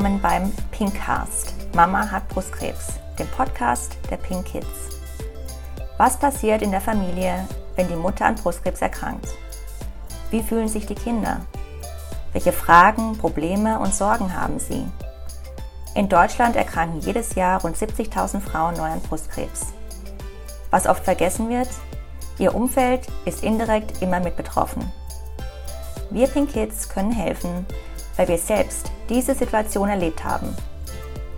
Willkommen beim Pinkcast. Mama hat Brustkrebs, dem Podcast der Pink Kids. Was passiert in der Familie, wenn die Mutter an Brustkrebs erkrankt? Wie fühlen sich die Kinder? Welche Fragen, Probleme und Sorgen haben sie? In Deutschland erkranken jedes Jahr rund 70.000 Frauen neu an Brustkrebs. Was oft vergessen wird, ihr Umfeld ist indirekt immer mit betroffen. Wir Pink Kids können helfen, weil wir selbst diese Situation erlebt haben.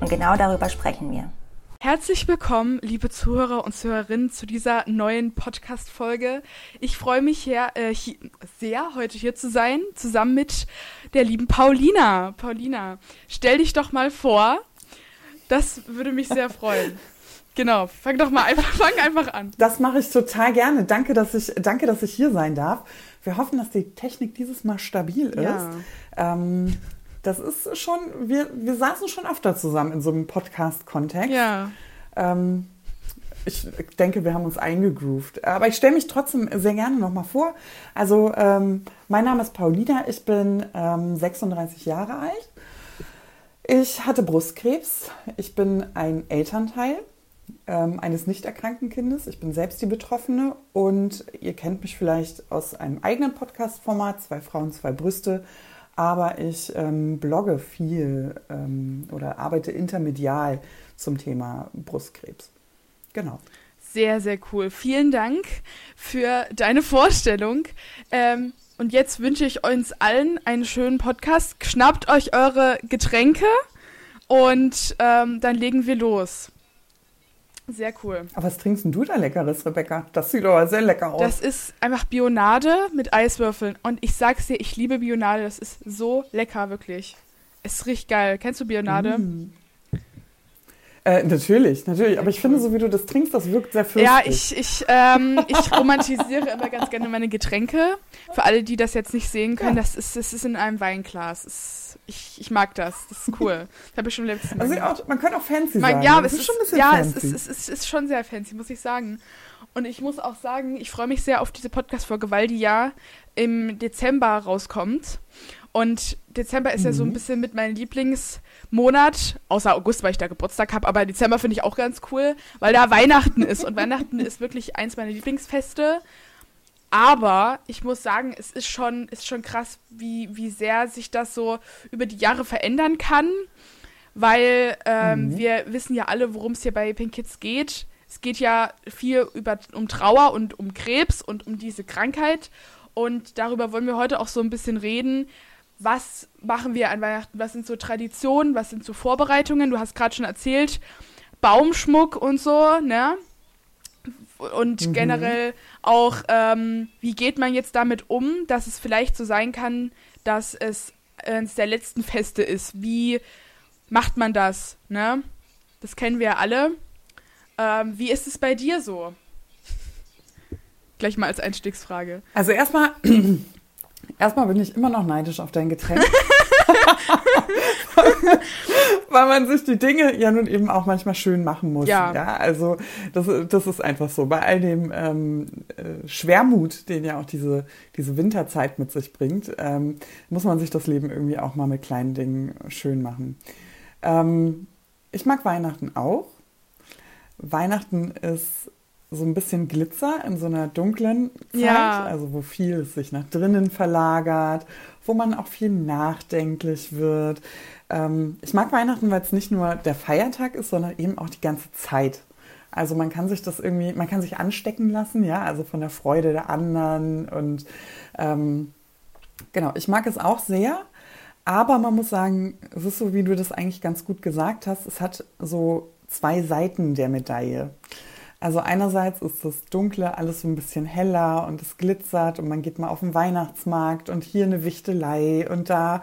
Und genau darüber sprechen wir. Herzlich willkommen, liebe Zuhörer und Zuhörerinnen, zu dieser neuen Podcast-Folge. Ich freue mich hier, äh, hier, sehr, heute hier zu sein, zusammen mit der lieben Paulina. Paulina, stell dich doch mal vor. Das würde mich sehr freuen. Genau, fang doch mal einfach, fang einfach an. Das mache ich total gerne. Danke, dass ich, danke, dass ich hier sein darf. Wir hoffen, dass die Technik dieses Mal stabil ist. Ja. Ähm, das ist schon, wir, wir saßen schon öfter zusammen in so einem Podcast-Kontext. Ja. Ähm, ich denke, wir haben uns eingegroovt. Aber ich stelle mich trotzdem sehr gerne nochmal vor. Also, ähm, mein Name ist Paulina, ich bin ähm, 36 Jahre alt. Ich hatte Brustkrebs. Ich bin ein Elternteil ähm, eines nicht erkrankten Kindes. Ich bin selbst die Betroffene und ihr kennt mich vielleicht aus einem eigenen Podcast-Format, zwei Frauen, zwei Brüste. Aber ich ähm, blogge viel ähm, oder arbeite intermedial zum Thema Brustkrebs. Genau. Sehr, sehr cool. Vielen Dank für deine Vorstellung. Ähm, und jetzt wünsche ich uns allen einen schönen Podcast. Schnappt euch eure Getränke und ähm, dann legen wir los. Sehr cool. Aber was trinkst denn du da Leckeres, Rebecca? Das sieht aber sehr lecker aus. Das ist einfach Bionade mit Eiswürfeln. Und ich sag's dir, ich liebe Bionade. Das ist so lecker, wirklich. Es riecht geil. Kennst du Bionade? Mm. Äh, natürlich, natürlich. Aber ich finde, so wie du das trinkst, das wirkt sehr fürstlich. Ja, ich, ich, ähm, ich romantisiere immer ganz gerne meine Getränke. Für alle, die das jetzt nicht sehen können, ja. das, ist, das ist in einem Weinglas. Das, ich, ich mag das. Das ist cool. Das habe ich schon letztes Mal. Also auch, man kann auch fancy man, sagen. Ja, es ist schon ein bisschen ja, fancy. Ja, es ist, es, ist, ist schon sehr fancy, muss ich sagen. Und ich muss auch sagen, ich freue mich sehr auf diese Podcast-Folge, weil die ja im Dezember rauskommt. Und Dezember ist mhm. ja so ein mhm. bisschen mit meinem Lieblingsmonat, außer August, weil ich da Geburtstag habe, aber Dezember finde ich auch ganz cool, weil da Weihnachten ist. Und Weihnachten ist wirklich eins meiner Lieblingsfeste. Aber ich muss sagen, es ist schon, ist schon krass, wie, wie sehr sich das so über die Jahre verändern kann. Weil ähm, mhm. wir wissen ja alle, worum es hier bei Pink Kids geht. Es geht ja viel über, um Trauer und um Krebs und um diese Krankheit. Und darüber wollen wir heute auch so ein bisschen reden, was machen wir an Weihnachten, was sind so Traditionen, was sind so Vorbereitungen. Du hast gerade schon erzählt, Baumschmuck und so, ne? Und mhm. generell auch, ähm, wie geht man jetzt damit um, dass es vielleicht so sein kann, dass es eines der letzten Feste ist. Wie macht man das, ne? Das kennen wir ja alle. Ähm, wie ist es bei dir so? Gleich mal als Einstiegsfrage. Also erstmal Erstmal bin ich immer noch neidisch auf dein Getränk. Weil man sich die Dinge ja nun eben auch manchmal schön machen muss. Ja. ja also das, das ist einfach so. Bei all dem ähm, äh, Schwermut, den ja auch diese, diese Winterzeit mit sich bringt, ähm, muss man sich das Leben irgendwie auch mal mit kleinen Dingen schön machen. Ähm, ich mag Weihnachten auch. Weihnachten ist so ein bisschen Glitzer in so einer dunklen Zeit, ja. also wo viel sich nach drinnen verlagert, wo man auch viel nachdenklich wird. Ähm, ich mag Weihnachten, weil es nicht nur der Feiertag ist, sondern eben auch die ganze Zeit. Also man kann sich das irgendwie, man kann sich anstecken lassen, ja, also von der Freude der anderen und ähm, genau, ich mag es auch sehr. Aber man muss sagen, es ist so, wie du das eigentlich ganz gut gesagt hast, es hat so zwei Seiten der Medaille. Also einerseits ist das Dunkle alles so ein bisschen heller und es glitzert und man geht mal auf den Weihnachtsmarkt und hier eine Wichtelei und da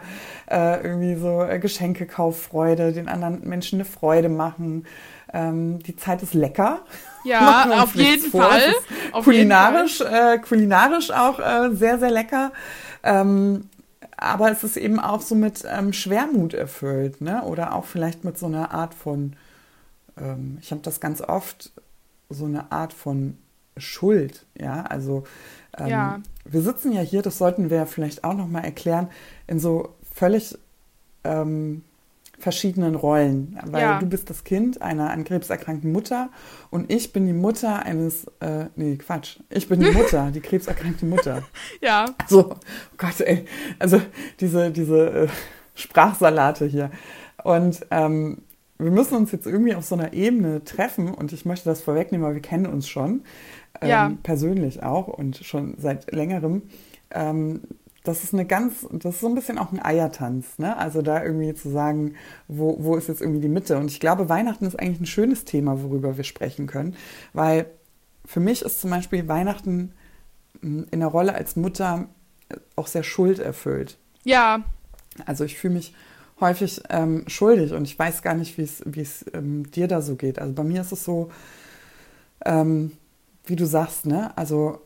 äh, irgendwie so äh, Geschenkekauffreude, den anderen Menschen eine Freude machen. Ähm, die Zeit ist lecker. Ja, auf jeden vor. Fall. Auf kulinarisch, jeden Fall. Äh, kulinarisch auch äh, sehr, sehr lecker. Ähm, aber es ist eben auch so mit ähm, Schwermut erfüllt, ne? Oder auch vielleicht mit so einer Art von, ähm, ich habe das ganz oft so eine Art von Schuld. Ja, also ähm, ja. wir sitzen ja hier, das sollten wir vielleicht auch nochmal erklären, in so völlig ähm, verschiedenen Rollen, weil ja. du bist das Kind einer an Krebs erkrankten Mutter und ich bin die Mutter eines, äh, nee, Quatsch, ich bin die Mutter, die krebserkrankte Mutter. Ja. So, oh Gott, ey, also diese, diese äh, Sprachsalate hier. Und ähm, wir müssen uns jetzt irgendwie auf so einer Ebene treffen und ich möchte das vorwegnehmen, weil wir kennen uns schon, ähm, ja. persönlich auch und schon seit längerem. Ähm, das ist eine ganz, das ist so ein bisschen auch ein Eiertanz, ne? Also da irgendwie zu sagen, wo, wo ist jetzt irgendwie die Mitte? Und ich glaube, Weihnachten ist eigentlich ein schönes Thema, worüber wir sprechen können, weil für mich ist zum Beispiel Weihnachten hm, in der Rolle als Mutter auch sehr schulderfüllt. Ja. Also ich fühle mich häufig ähm, schuldig und ich weiß gar nicht, wie es ähm, dir da so geht. Also bei mir ist es so, ähm, wie du sagst, ne? Also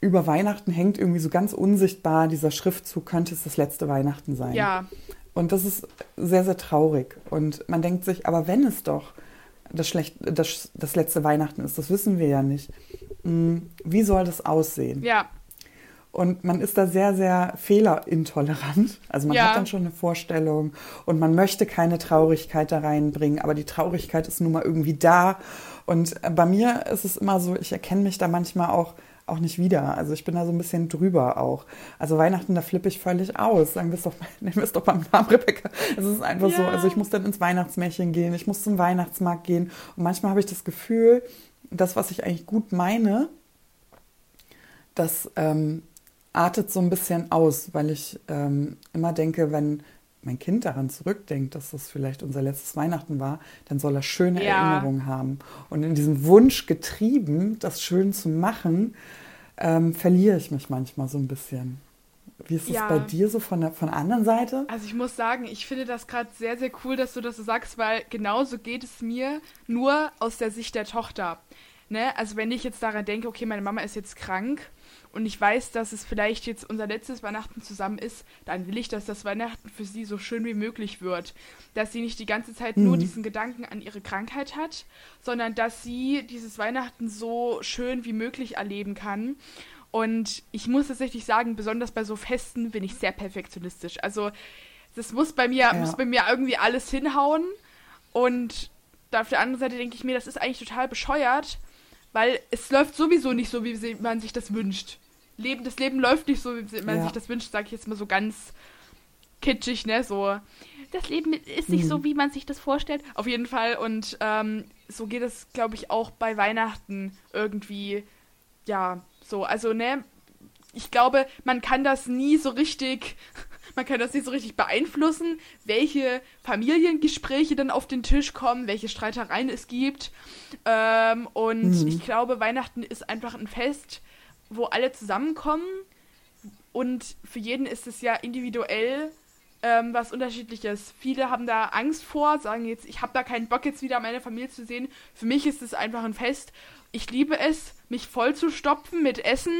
über Weihnachten hängt irgendwie so ganz unsichtbar dieser Schriftzug, könnte es das letzte Weihnachten sein. Ja. Und das ist sehr, sehr traurig. Und man denkt sich, aber wenn es doch das, schlecht, das, das letzte Weihnachten ist, das wissen wir ja nicht, hm, wie soll das aussehen? Ja. Und man ist da sehr, sehr fehlerintolerant. Also man ja. hat dann schon eine Vorstellung und man möchte keine Traurigkeit da reinbringen, aber die Traurigkeit ist nun mal irgendwie da. Und bei mir ist es immer so, ich erkenne mich da manchmal auch auch nicht wieder. Also ich bin da so ein bisschen drüber auch. Also Weihnachten, da flippe ich völlig aus. Sagen wir es doch, nehmen wir es doch beim Namen Rebecca. Es ist einfach ja. so, also ich muss dann ins Weihnachtsmärchen gehen, ich muss zum Weihnachtsmarkt gehen. Und manchmal habe ich das Gefühl, das, was ich eigentlich gut meine, das ähm, artet so ein bisschen aus, weil ich ähm, immer denke, wenn mein Kind daran zurückdenkt, dass das vielleicht unser letztes Weihnachten war, dann soll er schöne ja. Erinnerungen haben. Und in diesem Wunsch getrieben, das schön zu machen, ähm, verliere ich mich manchmal so ein bisschen. Wie ist es ja. bei dir so von der, von der anderen Seite? Also ich muss sagen, ich finde das gerade sehr, sehr cool, dass du das so sagst, weil genauso geht es mir nur aus der Sicht der Tochter. Ne? Also wenn ich jetzt daran denke, okay, meine Mama ist jetzt krank und ich weiß, dass es vielleicht jetzt unser letztes Weihnachten zusammen ist, dann will ich, dass das Weihnachten für sie so schön wie möglich wird. Dass sie nicht die ganze Zeit mhm. nur diesen Gedanken an ihre Krankheit hat, sondern dass sie dieses Weihnachten so schön wie möglich erleben kann. Und ich muss tatsächlich sagen, besonders bei so Festen bin ich sehr perfektionistisch. Also das muss bei mir, ja. muss bei mir irgendwie alles hinhauen. Und auf der anderen Seite denke ich mir, das ist eigentlich total bescheuert, weil es läuft sowieso nicht so, wie man sich das wünscht. Leben, das Leben läuft nicht so, wie man ja. sich das wünscht, sage ich jetzt mal so ganz kitschig, ne? So, das Leben ist nicht mhm. so, wie man sich das vorstellt. Auf jeden Fall. Und ähm, so geht es, glaube ich, auch bei Weihnachten irgendwie. Ja, so. Also, ne? Ich glaube, man kann das nie so richtig man kann das nicht so richtig beeinflussen, welche Familiengespräche dann auf den Tisch kommen, welche Streitereien es gibt. Ähm, und mhm. ich glaube, Weihnachten ist einfach ein Fest, wo alle zusammenkommen. Und für jeden ist es ja individuell ähm, was unterschiedliches. Viele haben da Angst vor, sagen jetzt, ich habe da keinen Bock jetzt wieder meine Familie zu sehen. Für mich ist es einfach ein Fest. Ich liebe es, mich voll zu stopfen mit Essen,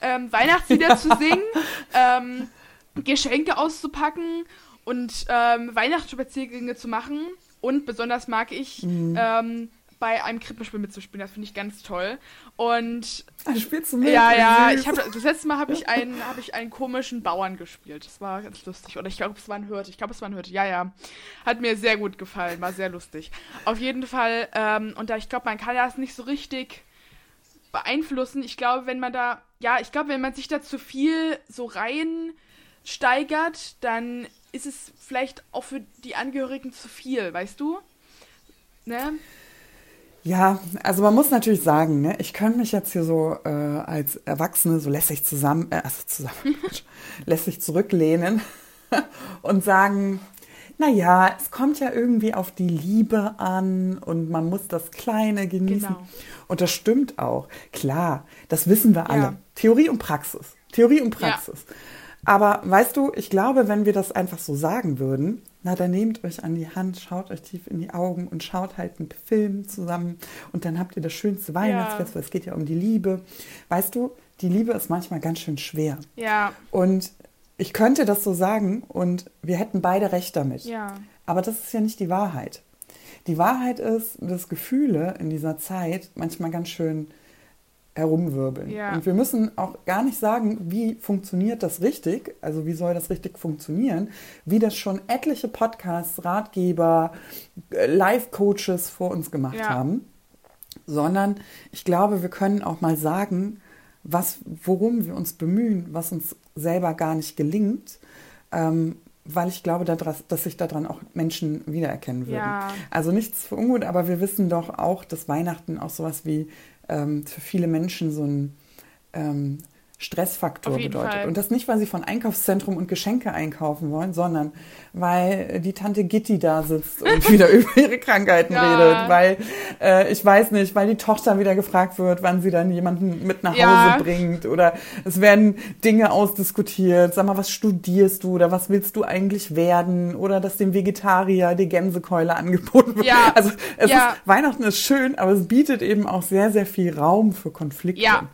ähm, Weihnachtslieder zu singen. Ähm, Geschenke auszupacken und ähm, Weihnachtsspaziergänge zu machen. Und besonders mag ich mhm. ähm, bei einem Krippenspiel mitzuspielen. Das finde ich ganz toll. Und ah, spielst du mit? Ja, ja. Ich hab, das letzte Mal habe ich einen, habe ich einen komischen Bauern gespielt. Das war ganz lustig. Oder ich glaube, es war ein Hirt. Ich glaube, es war ein Hirt. Ja, ja. Hat mir sehr gut gefallen. War sehr lustig. Auf jeden Fall. Ähm, und da ich glaube, man kann das nicht so richtig beeinflussen. Ich glaube, wenn man da, ja, ich glaube, wenn man sich da zu viel so rein steigert, dann ist es vielleicht auch für die Angehörigen zu viel, weißt du? Ne? Ja, also man muss natürlich sagen, ne, ich könnte mich jetzt hier so äh, als Erwachsene so lässig zusammen, äh, also zusammen, lässig zurücklehnen und sagen, na ja, es kommt ja irgendwie auf die Liebe an und man muss das Kleine genießen. Genau. Und das stimmt auch. Klar, das wissen wir alle. Ja. Theorie und Praxis. Theorie und Praxis. Ja. Aber weißt du, ich glaube, wenn wir das einfach so sagen würden, na, dann nehmt euch an die Hand, schaut euch tief in die Augen und schaut halt einen Film zusammen und dann habt ihr das schönste Weihnachtsfest, ja. weil es geht ja um die Liebe. Weißt du, die Liebe ist manchmal ganz schön schwer. Ja. Und ich könnte das so sagen und wir hätten beide recht damit. Ja. Aber das ist ja nicht die Wahrheit. Die Wahrheit ist, dass Gefühle in dieser Zeit manchmal ganz schön herumwirbeln. Ja. Und wir müssen auch gar nicht sagen, wie funktioniert das richtig, also wie soll das richtig funktionieren, wie das schon etliche Podcasts, Ratgeber, äh, Life-Coaches vor uns gemacht ja. haben, sondern ich glaube, wir können auch mal sagen, was, worum wir uns bemühen, was uns selber gar nicht gelingt, ähm, weil ich glaube, dass sich daran auch Menschen wiedererkennen würden. Ja. Also nichts für ungut, aber wir wissen doch auch, dass Weihnachten auch sowas wie ähm, für viele Menschen so ein ähm, Stressfaktor bedeutet. Fall. Und das nicht, weil sie von Einkaufszentrum und Geschenke einkaufen wollen, sondern weil die Tante Gitti da sitzt und wieder über ihre Krankheiten ja. redet, weil äh, ich weiß nicht, weil die Tochter wieder gefragt wird, wann sie dann jemanden mit nach Hause ja. bringt oder es werden Dinge ausdiskutiert. Sag mal, was studierst du oder was willst du eigentlich werden oder dass dem Vegetarier die Gänsekeule angeboten wird. Ja. Also es ist, Weihnachten ist schön, aber es bietet eben auch sehr, sehr viel Raum für Konflikte. Ja.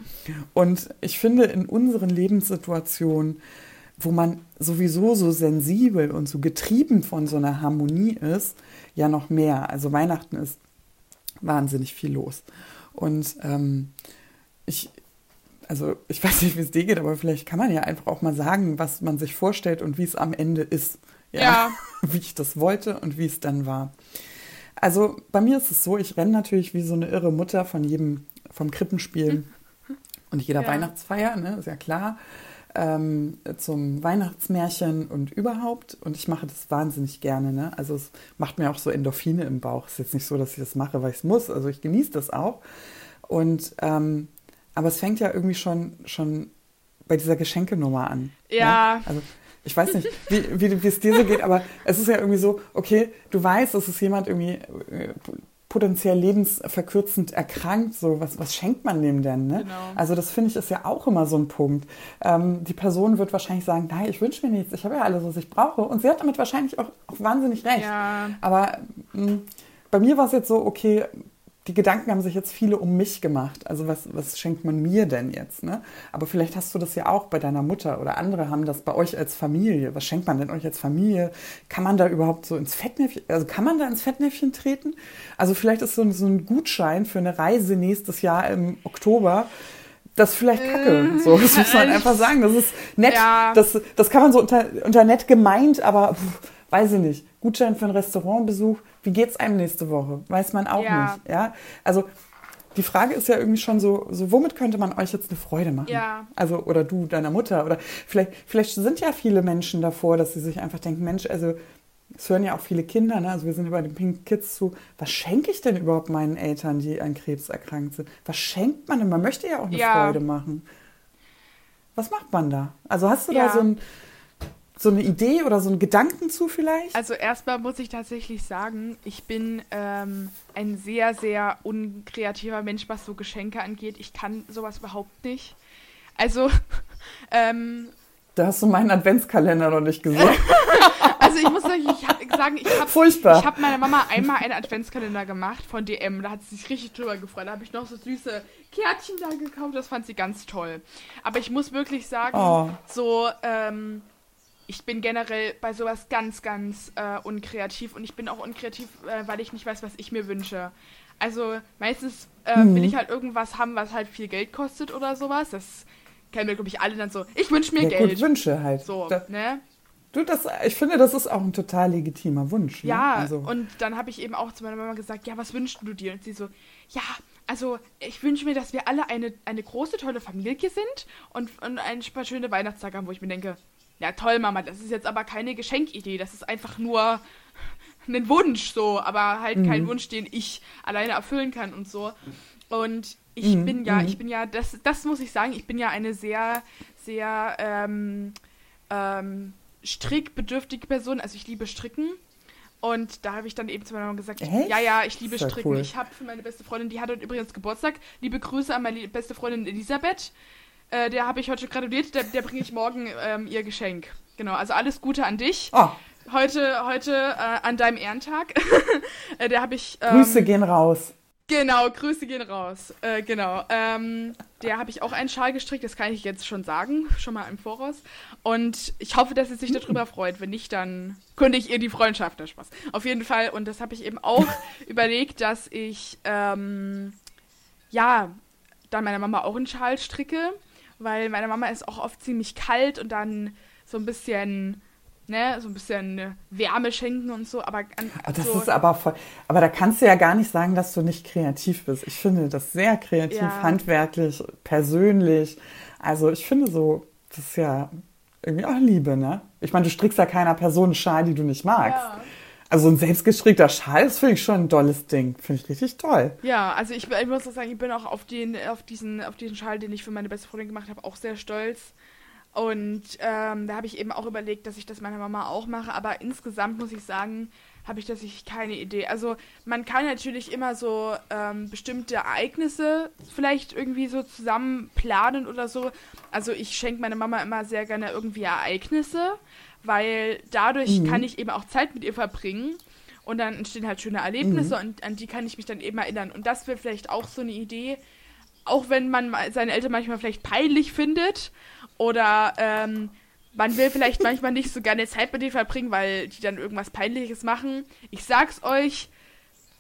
Und ich finde, in unseren Lebenssituationen, wo man sowieso so sensibel und so getrieben von so einer Harmonie ist, ja noch mehr. Also Weihnachten ist wahnsinnig viel los. Und ähm, ich, also ich weiß nicht, wie es dir geht, aber vielleicht kann man ja einfach auch mal sagen, was man sich vorstellt und wie es am Ende ist. Ja. ja. Wie ich das wollte und wie es dann war. Also bei mir ist es so, ich renne natürlich wie so eine irre Mutter von jedem, vom Krippenspielen und jeder ja. Weihnachtsfeier, ne, ist ja klar, ähm, zum Weihnachtsmärchen und überhaupt. Und ich mache das wahnsinnig gerne. Ne? Also es macht mir auch so Endorphine im Bauch. Es ist jetzt nicht so, dass ich das mache, weil ich es muss. Also ich genieße das auch. Und ähm, aber es fängt ja irgendwie schon, schon bei dieser Geschenkenummer an. Ne? Ja. Ne? Also ich weiß nicht, wie, wie, wie es dir so geht, aber es ist ja irgendwie so, okay, du weißt, es ist jemand irgendwie äh, potenziell lebensverkürzend erkrankt, so was, was schenkt man dem denn? Ne? Genau. Also das finde ich ist ja auch immer so ein Punkt. Ähm, die Person wird wahrscheinlich sagen, nein, ich wünsche mir nichts, ich habe ja alles, was ich brauche. Und sie hat damit wahrscheinlich auch, auch wahnsinnig recht. Ja. Aber mh, mm, bei mir war es jetzt so, okay, die Gedanken haben sich jetzt viele um mich gemacht. Also was, was schenkt man mir denn jetzt? Ne? Aber vielleicht hast du das ja auch bei deiner Mutter oder andere haben das bei euch als Familie. Was schenkt man denn euch als Familie? Kann man da überhaupt so ins Fettnäpfchen, also kann man da ins Fettnäpfchen treten? Also vielleicht ist so ein, so ein Gutschein für eine Reise nächstes Jahr im Oktober das ist vielleicht kacke. Äh, so, das muss man einfach sagen. Das ist nett. Ja. Das, das kann man so unter, unter nett gemeint, aber pff, weiß ich nicht. Gutschein für einen Restaurantbesuch wie geht's einem nächste Woche? Weiß man auch ja. nicht. Ja, also die Frage ist ja irgendwie schon so, so, womit könnte man euch jetzt eine Freude machen? Ja. Also, oder du, deiner Mutter, oder vielleicht, vielleicht sind ja viele Menschen davor, dass sie sich einfach denken, Mensch, also, es hören ja auch viele Kinder, ne? also wir sind über den Pink Kids zu, was schenke ich denn überhaupt meinen Eltern, die an Krebs erkrankt sind? Was schenkt man denn? Man möchte ja auch eine ja. Freude machen. Was macht man da? Also hast du ja. da so ein, so eine Idee oder so einen Gedanken zu vielleicht? Also erstmal muss ich tatsächlich sagen, ich bin ähm, ein sehr, sehr unkreativer Mensch, was so Geschenke angeht. Ich kann sowas überhaupt nicht. Also, ähm, da hast du meinen Adventskalender noch nicht gesehen. also ich muss sagen, ich sagen, ich habe Furchtbar. Ich habe meiner Mama einmal einen Adventskalender gemacht von DM. Da hat sie sich richtig drüber gefreut. Da habe ich noch so süße Kärtchen da gekauft. Das fand sie ganz toll. Aber ich muss wirklich sagen, oh. so ähm, ich bin generell bei sowas ganz, ganz äh, unkreativ und ich bin auch unkreativ, äh, weil ich nicht weiß, was ich mir wünsche. Also meistens äh, mhm. will ich halt irgendwas haben, was halt viel Geld kostet oder sowas. Das kennen wir, glaube ich, alle dann so. Ich wünsche mir ja, Geld. Gut, Wünsche halt. So, da, ne? Du, das, ich finde, das ist auch ein total legitimer Wunsch. Ne? Ja, also. und dann habe ich eben auch zu meiner Mama gesagt, ja, was wünschst du dir? Und sie so, ja, also ich wünsche mir, dass wir alle eine, eine große, tolle Familie sind und, und ein paar schöne Weihnachtstage haben, wo ich mir denke, ja, toll, Mama, das ist jetzt aber keine Geschenkidee. Das ist einfach nur ein Wunsch so, aber halt mhm. kein Wunsch, den ich alleine erfüllen kann und so. Und ich mhm. bin ja, mhm. ich bin ja, das, das muss ich sagen, ich bin ja eine sehr, sehr ähm, ähm, strickbedürftige Person. Also ich liebe Stricken. Und da habe ich dann eben zu meiner Mama gesagt, Echt? ja, ja, ich liebe Stricken. Cool. Ich habe für meine beste Freundin, die hat heute übrigens Geburtstag. Liebe Grüße an meine beste Freundin Elisabeth. Äh, der habe ich heute gratuliert, der, der bringe ich morgen ähm, ihr Geschenk. Genau, also alles Gute an dich. Oh. Heute, heute äh, an deinem Ehrentag. äh, der habe ich. Ähm, Grüße gehen raus. Genau, Grüße gehen raus. Äh, genau. Ähm, der habe ich auch einen Schal gestrickt, das kann ich jetzt schon sagen, schon mal im Voraus. Und ich hoffe, dass sie sich darüber freut. Wenn nicht, dann könnte ich ihr die Freundschaft, der Spaß. Auf jeden Fall. Und das habe ich eben auch überlegt, dass ich, ähm, ja, dann meiner Mama auch einen Schal stricke, weil meine Mama ist auch oft ziemlich kalt und dann so ein bisschen ne, so ein bisschen Wärme schenken und so, aber an, das so ist aber voll, aber da kannst du ja gar nicht sagen, dass du nicht kreativ bist. Ich finde das sehr kreativ, ja. handwerklich, persönlich. Also ich finde so, das ist ja irgendwie auch Liebe, ne? Ich meine, du strickst ja keiner Person einen Schal, die du nicht magst. Ja. Also ein selbstgestrickter Schal, das finde ich schon ein tolles Ding. Finde ich richtig toll. Ja, also ich, ich muss sagen, ich bin auch auf, den, auf, diesen, auf diesen Schal, den ich für meine beste Freundin gemacht habe, auch sehr stolz. Und ähm, da habe ich eben auch überlegt, dass ich das meiner Mama auch mache. Aber insgesamt muss ich sagen, habe ich tatsächlich keine Idee. Also man kann natürlich immer so ähm, bestimmte Ereignisse vielleicht irgendwie so zusammen planen oder so. Also ich schenke meiner Mama immer sehr gerne irgendwie Ereignisse, weil dadurch mhm. kann ich eben auch Zeit mit ihr verbringen. Und dann entstehen halt schöne Erlebnisse mhm. und an die kann ich mich dann eben erinnern. Und das wäre vielleicht auch so eine Idee, auch wenn man seine Eltern manchmal vielleicht peinlich findet oder ähm, man will vielleicht manchmal nicht so gerne Zeit mit denen verbringen, weil die dann irgendwas Peinliches machen. Ich sag's euch,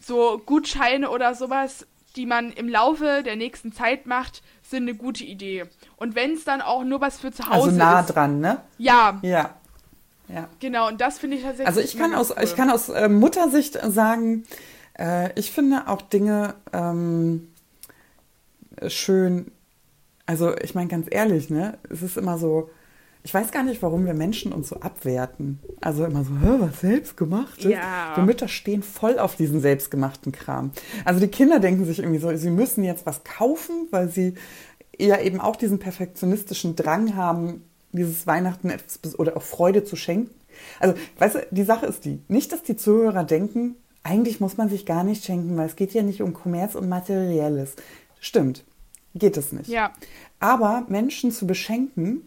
so Gutscheine oder sowas, die man im Laufe der nächsten Zeit macht, sind eine gute Idee. Und wenn es dann auch nur was für zu Hause ist. Also nah ist, dran, ne? Ja. Ja. Ja. Genau, und das finde ich tatsächlich. Also ich kann aus, cool. ich kann aus äh, Muttersicht sagen, äh, ich finde auch Dinge ähm, schön, also ich meine ganz ehrlich, ne, es ist immer so, ich weiß gar nicht, warum wir Menschen uns so abwerten. Also immer so, was selbstgemachtes? Ja. Wir Mütter stehen voll auf diesen selbstgemachten Kram. Also die Kinder denken sich irgendwie so, sie müssen jetzt was kaufen, weil sie ja eben auch diesen perfektionistischen Drang haben, dieses Weihnachten etwas oder auch Freude zu schenken. Also, weißt du, die Sache ist die, nicht, dass die Zuhörer denken, eigentlich muss man sich gar nicht schenken, weil es geht ja nicht um Kommerz und Materielles. Stimmt geht es nicht. Ja. Aber Menschen zu beschenken,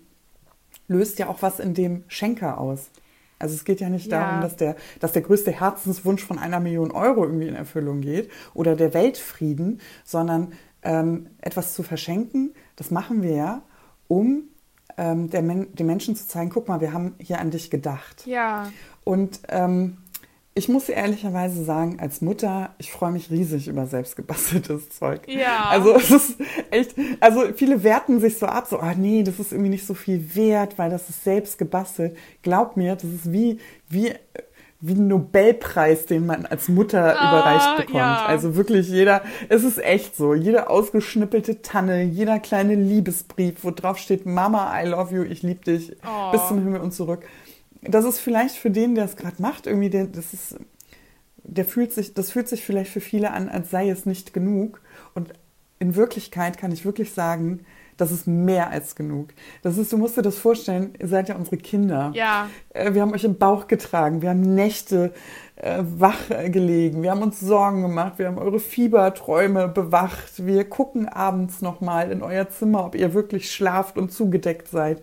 löst ja auch was in dem Schenker aus. Also es geht ja nicht ja. darum, dass der, dass der größte Herzenswunsch von einer Million Euro irgendwie in Erfüllung geht oder der Weltfrieden, sondern ähm, etwas zu verschenken, das machen wir ja, um ähm, Men den Menschen zu zeigen, guck mal, wir haben hier an dich gedacht. Ja. Und ähm, ich muss ehrlicherweise sagen, als Mutter, ich freue mich riesig über selbstgebasteltes Zeug. Ja. Also es ist echt, also viele werten sich so ab, so, ah oh nee, das ist irgendwie nicht so viel wert, weil das ist selbst gebastelt. Glaub mir, das ist wie, wie, wie ein Nobelpreis, den man als Mutter ah, überreicht bekommt. Ja. Also wirklich jeder, es ist echt so, jede ausgeschnippelte Tanne, jeder kleine Liebesbrief, wo drauf steht, Mama, I love you, ich liebe dich, oh. bis zum Himmel und zurück das ist vielleicht für den, der es gerade macht, irgendwie, der, das ist, der fühlt sich, das fühlt sich vielleicht für viele an, als sei es nicht genug. Und in Wirklichkeit kann ich wirklich sagen, das ist mehr als genug. Das ist, du musst dir das vorstellen, ihr seid ja unsere Kinder. Ja. Äh, wir haben euch im Bauch getragen, wir haben Nächte äh, wach gelegen, wir haben uns Sorgen gemacht, wir haben eure Fieberträume bewacht, wir gucken abends nochmal in euer Zimmer, ob ihr wirklich schlaft und zugedeckt seid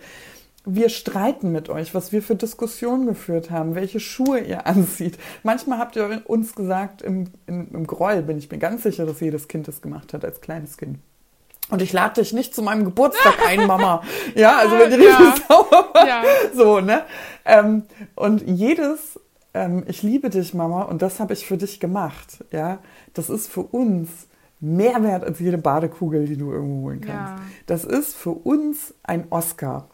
wir streiten mit euch, was wir für Diskussionen geführt haben, welche Schuhe ihr anzieht. Manchmal habt ihr uns gesagt, im, im, im Groll bin ich mir ganz sicher, dass jedes Kind das gemacht hat als kleines Kind. Und ich lade dich nicht zu meinem Geburtstag ein, Mama. Ja, also wenn die ja. sauer war. Ja. So, ne? Ähm, und jedes, ähm, ich liebe dich, Mama, und das habe ich für dich gemacht. Ja, das ist für uns mehr wert als jede Badekugel, die du irgendwo holen kannst. Ja. Das ist für uns ein Oscar.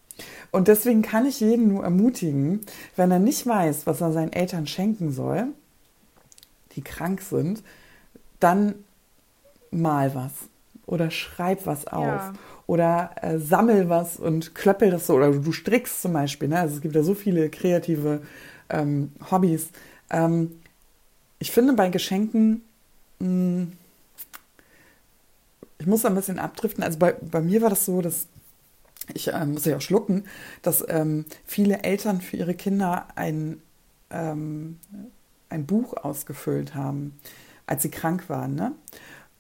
Und deswegen kann ich jeden nur ermutigen, wenn er nicht weiß, was er seinen Eltern schenken soll, die krank sind, dann mal was oder schreib was auf ja. oder äh, sammel was und klöppel das so oder du strickst zum Beispiel. Ne? Also es gibt ja so viele kreative ähm, Hobbys. Ähm, ich finde bei Geschenken, mh, hm, ich muss ein bisschen abdriften. Also bei, bei mir war das so, dass ich äh, muss ja auch schlucken, dass ähm, viele Eltern für ihre Kinder ein, ähm, ein Buch ausgefüllt haben, als sie krank waren. Ne?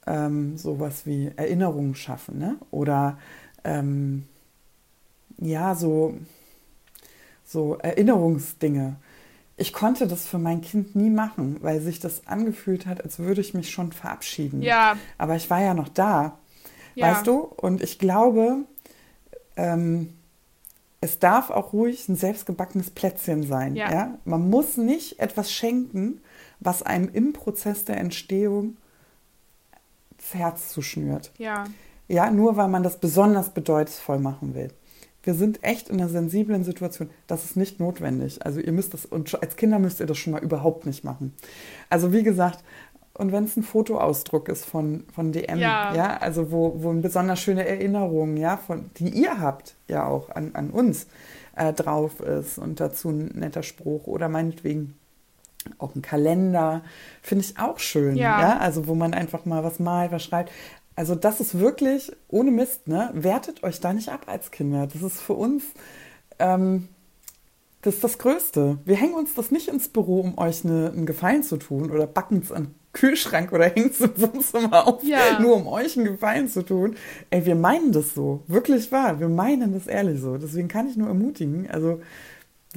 Ähm, sowas wie Erinnerungen schaffen ne? oder ähm, ja, so, so Erinnerungsdinge. Ich konnte das für mein Kind nie machen, weil sich das angefühlt hat, als würde ich mich schon verabschieden. Ja. Aber ich war ja noch da. Ja. Weißt du? Und ich glaube, ähm, es darf auch ruhig ein selbstgebackenes Plätzchen sein. Ja. ja. Man muss nicht etwas schenken, was einem im Prozess der Entstehung das Herz zuschnürt. Ja. ja, nur weil man das besonders bedeutungsvoll machen will. Wir sind echt in einer sensiblen Situation. Das ist nicht notwendig. Also ihr müsst das, und als Kinder müsst ihr das schon mal überhaupt nicht machen. Also wie gesagt, und wenn es ein Fotoausdruck ist von, von DM, ja, ja also wo, wo eine besonders schöne Erinnerung, ja, von, die ihr habt, ja auch an, an uns äh, drauf ist und dazu ein netter Spruch oder meinetwegen auch ein Kalender, finde ich auch schön, ja. ja, also wo man einfach mal was malt, was schreibt. Also das ist wirklich ohne Mist, ne? Wertet euch da nicht ab als Kinder. Das ist für uns ähm, das ist das Größte. Wir hängen uns das nicht ins Büro, um euch eine, einen Gefallen zu tun oder backen es an Kühlschrank oder hängt es im Wohnzimmer auf, ja. nur um euch einen Gefallen zu tun. Ey, wir meinen das so. Wirklich wahr. Wir meinen das ehrlich so. Deswegen kann ich nur ermutigen. Also,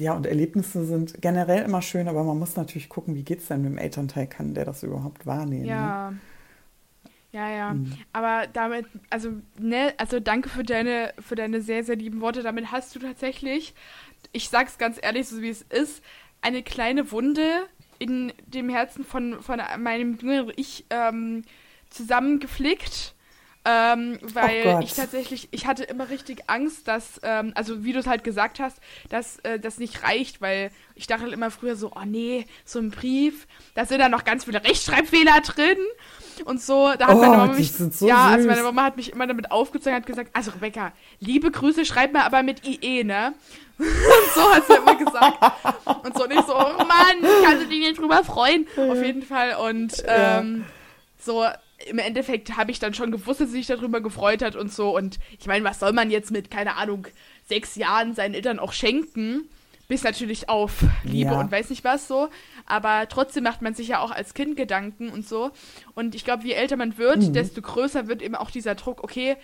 ja, und Erlebnisse sind generell immer schön, aber man muss natürlich gucken, wie geht es denn mit dem Elternteil, kann der das überhaupt wahrnehmen? Ja. Ne? Ja, ja. Mhm. Aber damit, also, ne, also danke für deine, für deine sehr, sehr lieben Worte. Damit hast du tatsächlich, ich sag's ganz ehrlich, so wie es ist, eine kleine Wunde in dem Herzen von, von meinem jüngeren Ich ähm, zusammengeflickt. Ähm, weil oh ich tatsächlich, ich hatte immer richtig Angst, dass, ähm, also wie du es halt gesagt hast, dass äh, das nicht reicht, weil ich dachte halt immer früher so, oh nee, so ein Brief, da sind da noch ganz viele Rechtschreibfehler drin und so. Da hat oh, meine Mama mich, so ja, süß. also meine Mama hat mich immer damit aufgezogen, hat gesagt, also Rebecca, liebe Grüße, schreib mir aber mit IE, ne? und so hat sie immer gesagt. Und so nicht so, oh Mann, kannst du dich nicht drüber freuen? Auf jeden Fall. Und ähm, so im Endeffekt habe ich dann schon gewusst, dass sie sich darüber gefreut hat und so. Und ich meine, was soll man jetzt mit, keine Ahnung, sechs Jahren seinen Eltern auch schenken? Bis natürlich auf Liebe ja. und weiß nicht was so. Aber trotzdem macht man sich ja auch als Kind Gedanken und so. Und ich glaube, je älter man wird, mhm. desto größer wird eben auch dieser Druck, okay,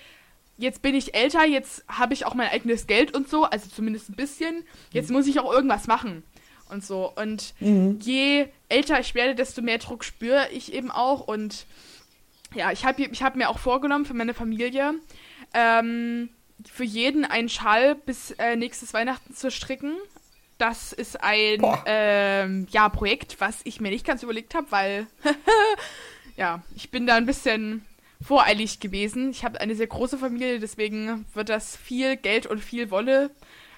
jetzt bin ich älter, jetzt habe ich auch mein eigenes Geld und so, also zumindest ein bisschen. Jetzt muss ich auch irgendwas machen und so. Und mhm. je älter ich werde, desto mehr Druck spüre ich eben auch. Und ja, ich habe ich hab mir auch vorgenommen für meine Familie, ähm, für jeden einen Schal bis äh, nächstes Weihnachten zu stricken. Das ist ein ähm, ja, Projekt, was ich mir nicht ganz überlegt habe, weil ja, ich bin da ein bisschen voreilig gewesen. Ich habe eine sehr große Familie, deswegen wird das viel Geld und viel Wolle.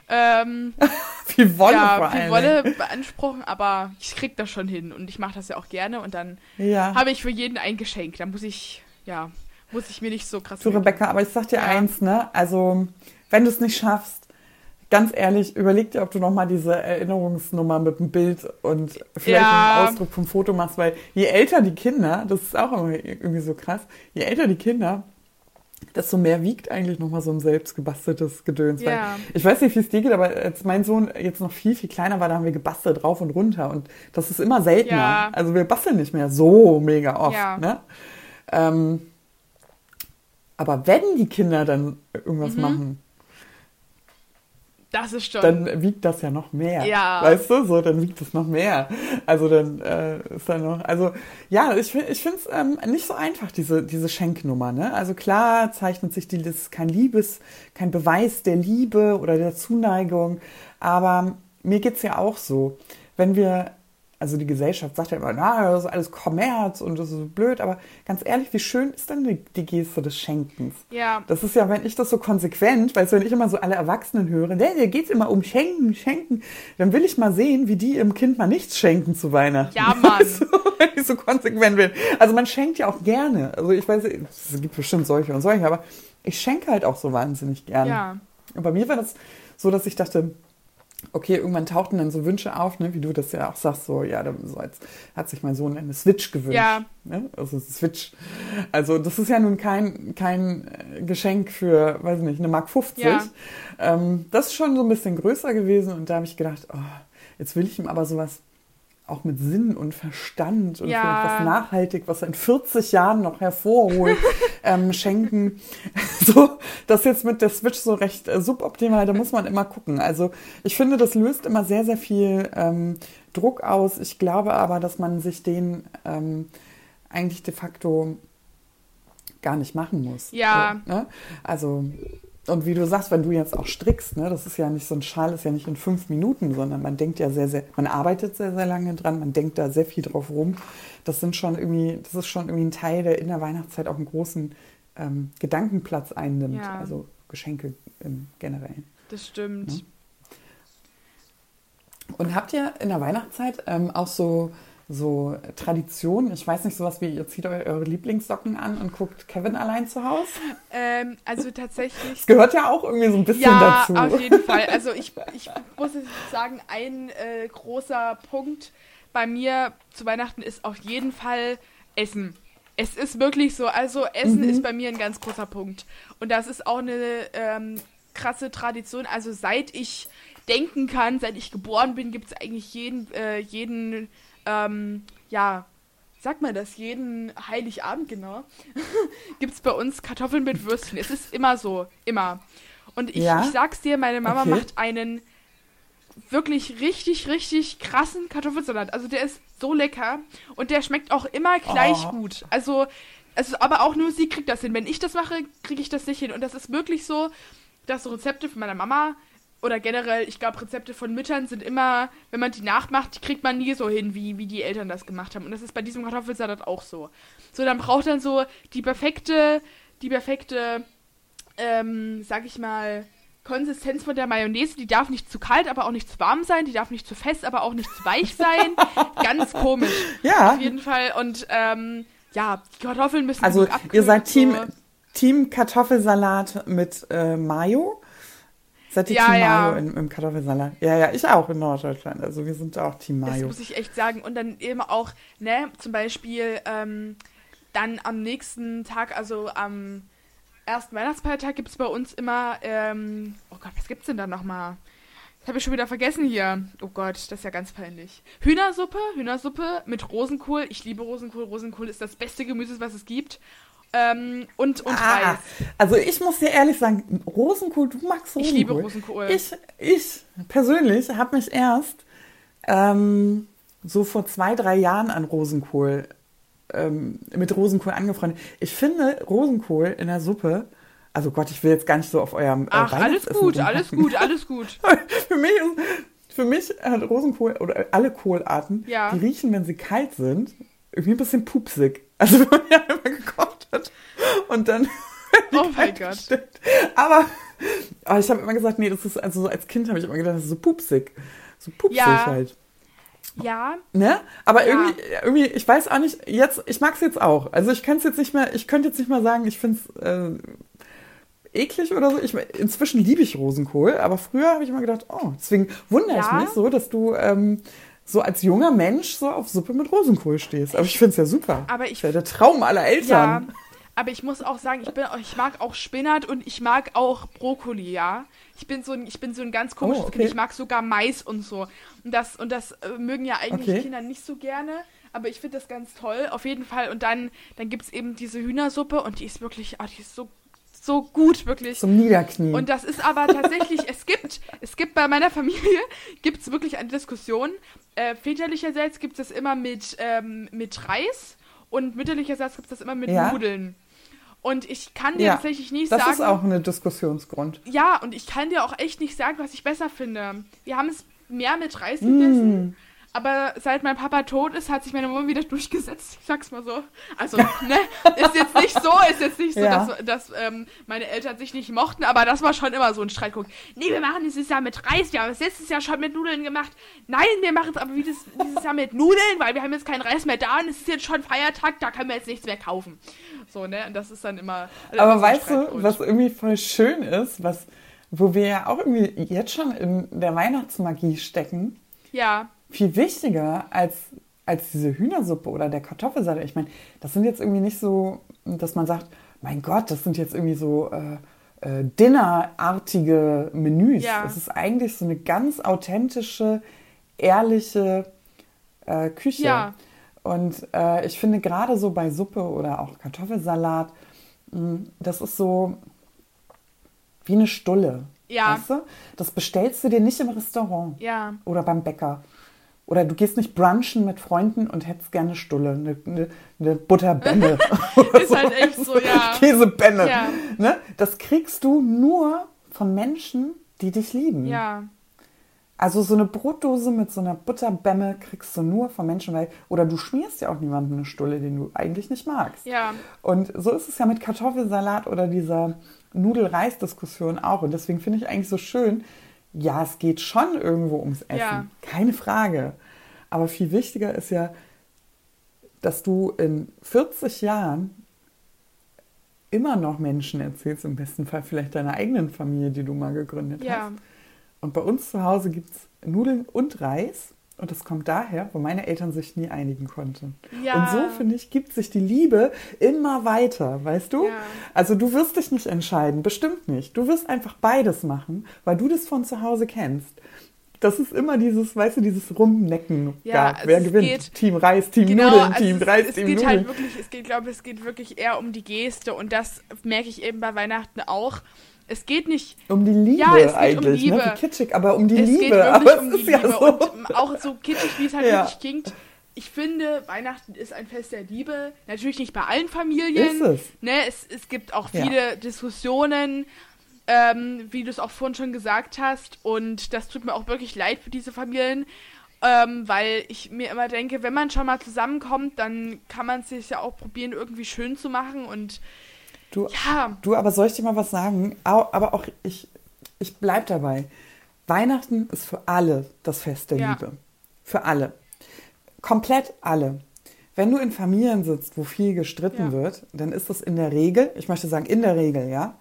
Ähm, viel Wolle ja, vor viel Wolle beanspruchen, aber ich krieg das schon hin und ich mache das ja auch gerne und dann ja. habe ich für jeden ein Geschenk. Da muss ich, ja, muss ich mir nicht so krass. Du, Rebecca, aber ich sag dir ja. eins, ne? Also, wenn du es nicht schaffst, ganz ehrlich, überleg dir, ob du nochmal diese Erinnerungsnummer mit dem Bild und vielleicht ja. einen Ausdruck vom Foto machst, weil je älter die Kinder, das ist auch irgendwie so krass, je älter die Kinder, desto mehr wiegt eigentlich nochmal so ein selbstgebasteltes Gedöns. Ja. ich weiß nicht, wie es dir geht, aber als mein Sohn jetzt noch viel, viel kleiner war, da haben wir gebastelt rauf und runter und das ist immer seltener. Ja. Also wir basteln nicht mehr so mega oft. Ja. Ne? Ähm, aber wenn die Kinder dann irgendwas mhm. machen, das ist schon. Dann wiegt das ja noch mehr. Ja. Weißt du, so, dann wiegt es noch mehr. Also dann äh, ist dann noch. Also ja, ich, ich finde es ähm, nicht so einfach, diese, diese Schenknummer. Ne? Also klar zeichnet sich die, das ist kein Liebes, kein Beweis der Liebe oder der Zuneigung. Aber mir geht's ja auch so. Wenn wir also die Gesellschaft sagt ja immer, na, das ist alles Kommerz und das ist blöd, aber ganz ehrlich, wie schön ist denn die, die Geste des Schenkens? Ja. Das ist ja, wenn ich das so konsequent, weil wenn ich immer so alle Erwachsenen höre, der, der geht immer um Schenken, Schenken, dann will ich mal sehen, wie die ihrem Kind mal nichts schenken zu Weihnachten. Ja, Mann. So, wenn ich so konsequent bin. Also man schenkt ja auch gerne. Also ich weiß, es gibt bestimmt solche und solche, aber ich schenke halt auch so wahnsinnig gerne. Ja. Und bei mir war das so, dass ich dachte, okay, irgendwann tauchten dann so Wünsche auf, ne, wie du das ja auch sagst, so, ja, so jetzt hat sich mein Sohn eine Switch gewünscht. Ja. Ne? Also Switch. Also das ist ja nun kein, kein Geschenk für, weiß nicht, eine Mark 50. Ja. Ähm, das ist schon so ein bisschen größer gewesen und da habe ich gedacht, oh, jetzt will ich ihm aber sowas auch mit Sinn und Verstand und ja. etwas nachhaltig, was er in 40 Jahren noch hervorholt, ähm, schenken. So, das jetzt mit der Switch so recht äh, suboptimal, da muss man immer gucken. Also ich finde, das löst immer sehr, sehr viel ähm, Druck aus. Ich glaube aber, dass man sich den ähm, eigentlich de facto gar nicht machen muss. Ja. So, ne? Also und wie du sagst, wenn du jetzt auch strickst, ne, das ist ja nicht so ein Schal, ist ja nicht in fünf Minuten, sondern man denkt ja sehr, sehr, man arbeitet sehr, sehr lange dran, man denkt da sehr viel drauf rum. Das sind schon irgendwie, das ist schon irgendwie ein Teil, der in der Weihnachtszeit auch einen großen ähm, Gedankenplatz einnimmt. Ja. Also Geschenke im Generellen. Das stimmt. Ja? Und habt ihr in der Weihnachtszeit ähm, auch so, so Traditionen? Ich weiß nicht, sowas wie, ihr zieht eure Lieblingssocken an und guckt Kevin allein zu Hause? Ähm, also tatsächlich. Das gehört ja auch irgendwie so ein bisschen ja, dazu. Ja, auf jeden Fall. Also ich, ich muss sagen, ein äh, großer Punkt bei mir zu Weihnachten ist auf jeden Fall Essen. Es ist wirklich so. Also Essen mhm. ist bei mir ein ganz großer Punkt. Und das ist auch eine ähm, krasse Tradition. Also seit ich denken kann, seit ich geboren bin, gibt es eigentlich jeden, äh, jeden, ähm, ja, sag mal das, jeden Heiligabend genau, gibt es bei uns Kartoffeln mit Würstchen. Es ist immer so, immer. Und ich, ja? ich sag's dir, meine Mama okay. macht einen wirklich richtig, richtig krassen Kartoffelsalat. Also der ist so lecker und der schmeckt auch immer gleich oh. gut. Also, also, aber auch nur sie kriegt das hin. Wenn ich das mache, kriege ich das nicht hin. Und das ist wirklich so, dass Rezepte von meiner Mama oder generell, ich glaube, Rezepte von Müttern sind immer, wenn man die nachmacht, die kriegt man nie so hin, wie, wie die Eltern das gemacht haben. Und das ist bei diesem Kartoffelsalat auch so. So, dann braucht dann so die perfekte, die perfekte, ähm, sag ich mal, Konsistenz von der Mayonnaise, die darf nicht zu kalt, aber auch nicht zu warm sein, die darf nicht zu fest, aber auch nicht zu weich sein. Ganz komisch. Ja. Auf jeden Fall. Und ähm, ja, die Kartoffeln müssen Also ihr seid Team, so. Team Kartoffelsalat mit äh, Mayo. Seid ihr ja, Team ja. Mayo im, im Kartoffelsalat? Ja, ja, ich auch in Norddeutschland. Also wir sind auch Team Mayo. Das muss ich echt sagen. Und dann eben auch, ne, zum Beispiel ähm, dann am nächsten Tag, also am ersten Weihnachtsfeiertag gibt es bei uns immer, ähm, oh Gott, was gibt's denn da nochmal? Das habe ich schon wieder vergessen hier. Oh Gott, das ist ja ganz peinlich. Hühnersuppe, Hühnersuppe mit Rosenkohl. Ich liebe Rosenkohl. Rosenkohl ist das beste Gemüse, was es gibt. Ähm, und und ah, Reis. Also ich muss dir ehrlich sagen, Rosenkohl, du magst Rosenkohl. Ich liebe Rosenkohl. Ich, ich persönlich habe mich erst ähm, so vor zwei, drei Jahren an Rosenkohl ähm, mit Rosenkohl angefreundet. Ich finde Rosenkohl in der Suppe, also Gott, ich will jetzt gar nicht so auf eurem äh, Ach, alles gut, alles gut, alles gut. für mich für mich hat Rosenkohl oder alle Kohlarten, ja. die riechen, wenn sie kalt sind, irgendwie ein bisschen pupsig. Also wenn man ja immer gekocht hat und dann Oh mein Gott. Aber, aber ich habe immer gesagt, nee, das ist, also so als Kind habe ich immer gedacht, das ist so pupsig. So pupsig ja. halt. Ja. Ne? Aber ja. irgendwie, irgendwie, ich weiß auch nicht, jetzt, ich mag es jetzt auch. Also ich könnte jetzt nicht mehr, ich könnte jetzt nicht mal sagen, ich finde es äh, eklig oder so. Ich, inzwischen liebe ich Rosenkohl, aber früher habe ich immer gedacht, oh, deswegen wundere ja. ich mich so, dass du ähm, so als junger Mensch so auf Suppe mit Rosenkohl stehst. Aber ich finde es ja super. Aber ich, das ist ja der Traum aller Eltern. Ja. Aber ich muss auch sagen, ich, bin, ich mag auch Spinat und ich mag auch Brokkoli, ja. Ich bin so ein, ich bin so ein ganz komisches oh, okay. Kind. Ich mag sogar Mais und so. Und das, und das äh, mögen ja eigentlich okay. Kinder nicht so gerne. Aber ich finde das ganz toll, auf jeden Fall. Und dann, dann gibt es eben diese Hühnersuppe und die ist wirklich, oh, die ist so so gut, wirklich. Zum Niederknien. Und das ist aber tatsächlich, es gibt, es gibt bei meiner Familie, gibt es wirklich eine Diskussion. Äh, väterlicherseits gibt es immer mit, ähm, mit Reis und mütterlicherseits gibt es das immer mit ja. Nudeln. Und ich kann dir ja, tatsächlich nicht das sagen. Das ist auch ein Diskussionsgrund. Ja, und ich kann dir auch echt nicht sagen, was ich besser finde. Wir haben es mehr mit Reis gegessen. Mm. Aber seit mein Papa tot ist, hat sich meine Mama wieder durchgesetzt. Ich sag's mal so. Also, ne, ist jetzt nicht so, ist jetzt nicht so, ja. dass, dass ähm, meine Eltern sich nicht mochten, aber das war schon immer so ein Streitpunkt. Nee, wir machen dieses Jahr mit Reis, wir haben es letztes Jahr schon mit Nudeln gemacht. Nein, wir machen es aber dieses, dieses Jahr mit Nudeln, weil wir haben jetzt keinen Reis mehr da und es ist jetzt schon Feiertag, da können wir jetzt nichts mehr kaufen. So, ne, und das ist dann immer. Also aber weißt du, was irgendwie voll schön ist, was, wo wir ja auch irgendwie jetzt schon in der Weihnachtsmagie stecken? Ja viel wichtiger als, als diese Hühnersuppe oder der Kartoffelsalat. Ich meine, das sind jetzt irgendwie nicht so, dass man sagt, mein Gott, das sind jetzt irgendwie so äh, äh, Dinnerartige Menüs. Ja. Es ist eigentlich so eine ganz authentische, ehrliche äh, Küche. Ja. Und äh, ich finde gerade so bei Suppe oder auch Kartoffelsalat, mh, hm, das ist so wie eine Stulle. Ja. Weißt du? Das bestellst du dir nicht im Restaurant ja. oder beim Bäcker. Oder du gehst nicht brunchen mit Freunden und hättest gerne Stulle, eine, eine, eine Butterbenne. ist halt echt so, ja. Käsebenne. Ja. Ne? Das kriegst du nur von Menschen, die dich lieben. Ja. Also so eine Brotdose mit so einer Butterbämme kriegst du nur von Menschen, weil oder du schmierst ja auch niemanden eine Stulle, den du eigentlich nicht magst. Ja. Und so ist es ja mit Kartoffelsalat oder dieser Nudel-Reis-Diskussion auch. Und deswegen finde ich eigentlich so schön, ja, es geht schon irgendwo ums Essen, ja. keine Frage. Aber viel wichtiger ist ja, dass du in 40 Jahren immer noch Menschen erzählst, im besten Fall vielleicht deiner eigenen Familie, die du mal gegründet ja. hast. Und bei uns zu Hause gibt es Nudeln und Reis. Und das kommt daher, wo meine Eltern sich nie einigen konnten. Ja. Und so, finde ich, gibt sich die Liebe immer weiter, weißt du? Ja. Also du wirst dich nicht entscheiden, bestimmt nicht. Du wirst einfach beides machen, weil du das von zu Hause kennst das ist immer dieses, weißt du, dieses Rumnecken. Ja, also Wer gewinnt? Geht, Team Reis, Team genau, Nudeln, also Team es, Reis, es Team geht halt Nudeln. Halt wirklich, es geht, glaube es geht wirklich eher um die Geste und das merke ich eben bei Weihnachten auch. Es geht nicht um die Liebe ja, es eigentlich, um Liebe. Ne? Wie kitschig, aber um die es Liebe. Geht aber um die Liebe ja so. und auch so kitschig, wie es halt ja. wirklich klingt. Ich finde, Weihnachten ist ein Fest der Liebe. Natürlich nicht bei allen Familien. Ist es. Ne, es, es gibt auch viele ja. Diskussionen ähm, wie du es auch vorhin schon gesagt hast. Und das tut mir auch wirklich leid für diese Familien, ähm, weil ich mir immer denke, wenn man schon mal zusammenkommt, dann kann man es sich ja auch probieren, irgendwie schön zu machen. Und du, ja. Du, aber soll ich dir mal was sagen? Aber auch ich, ich bleib dabei. Weihnachten ist für alle das Fest der ja. Liebe. Für alle. Komplett alle. Wenn du in Familien sitzt, wo viel gestritten ja. wird, dann ist das in der Regel, ich möchte sagen in der Regel, ja,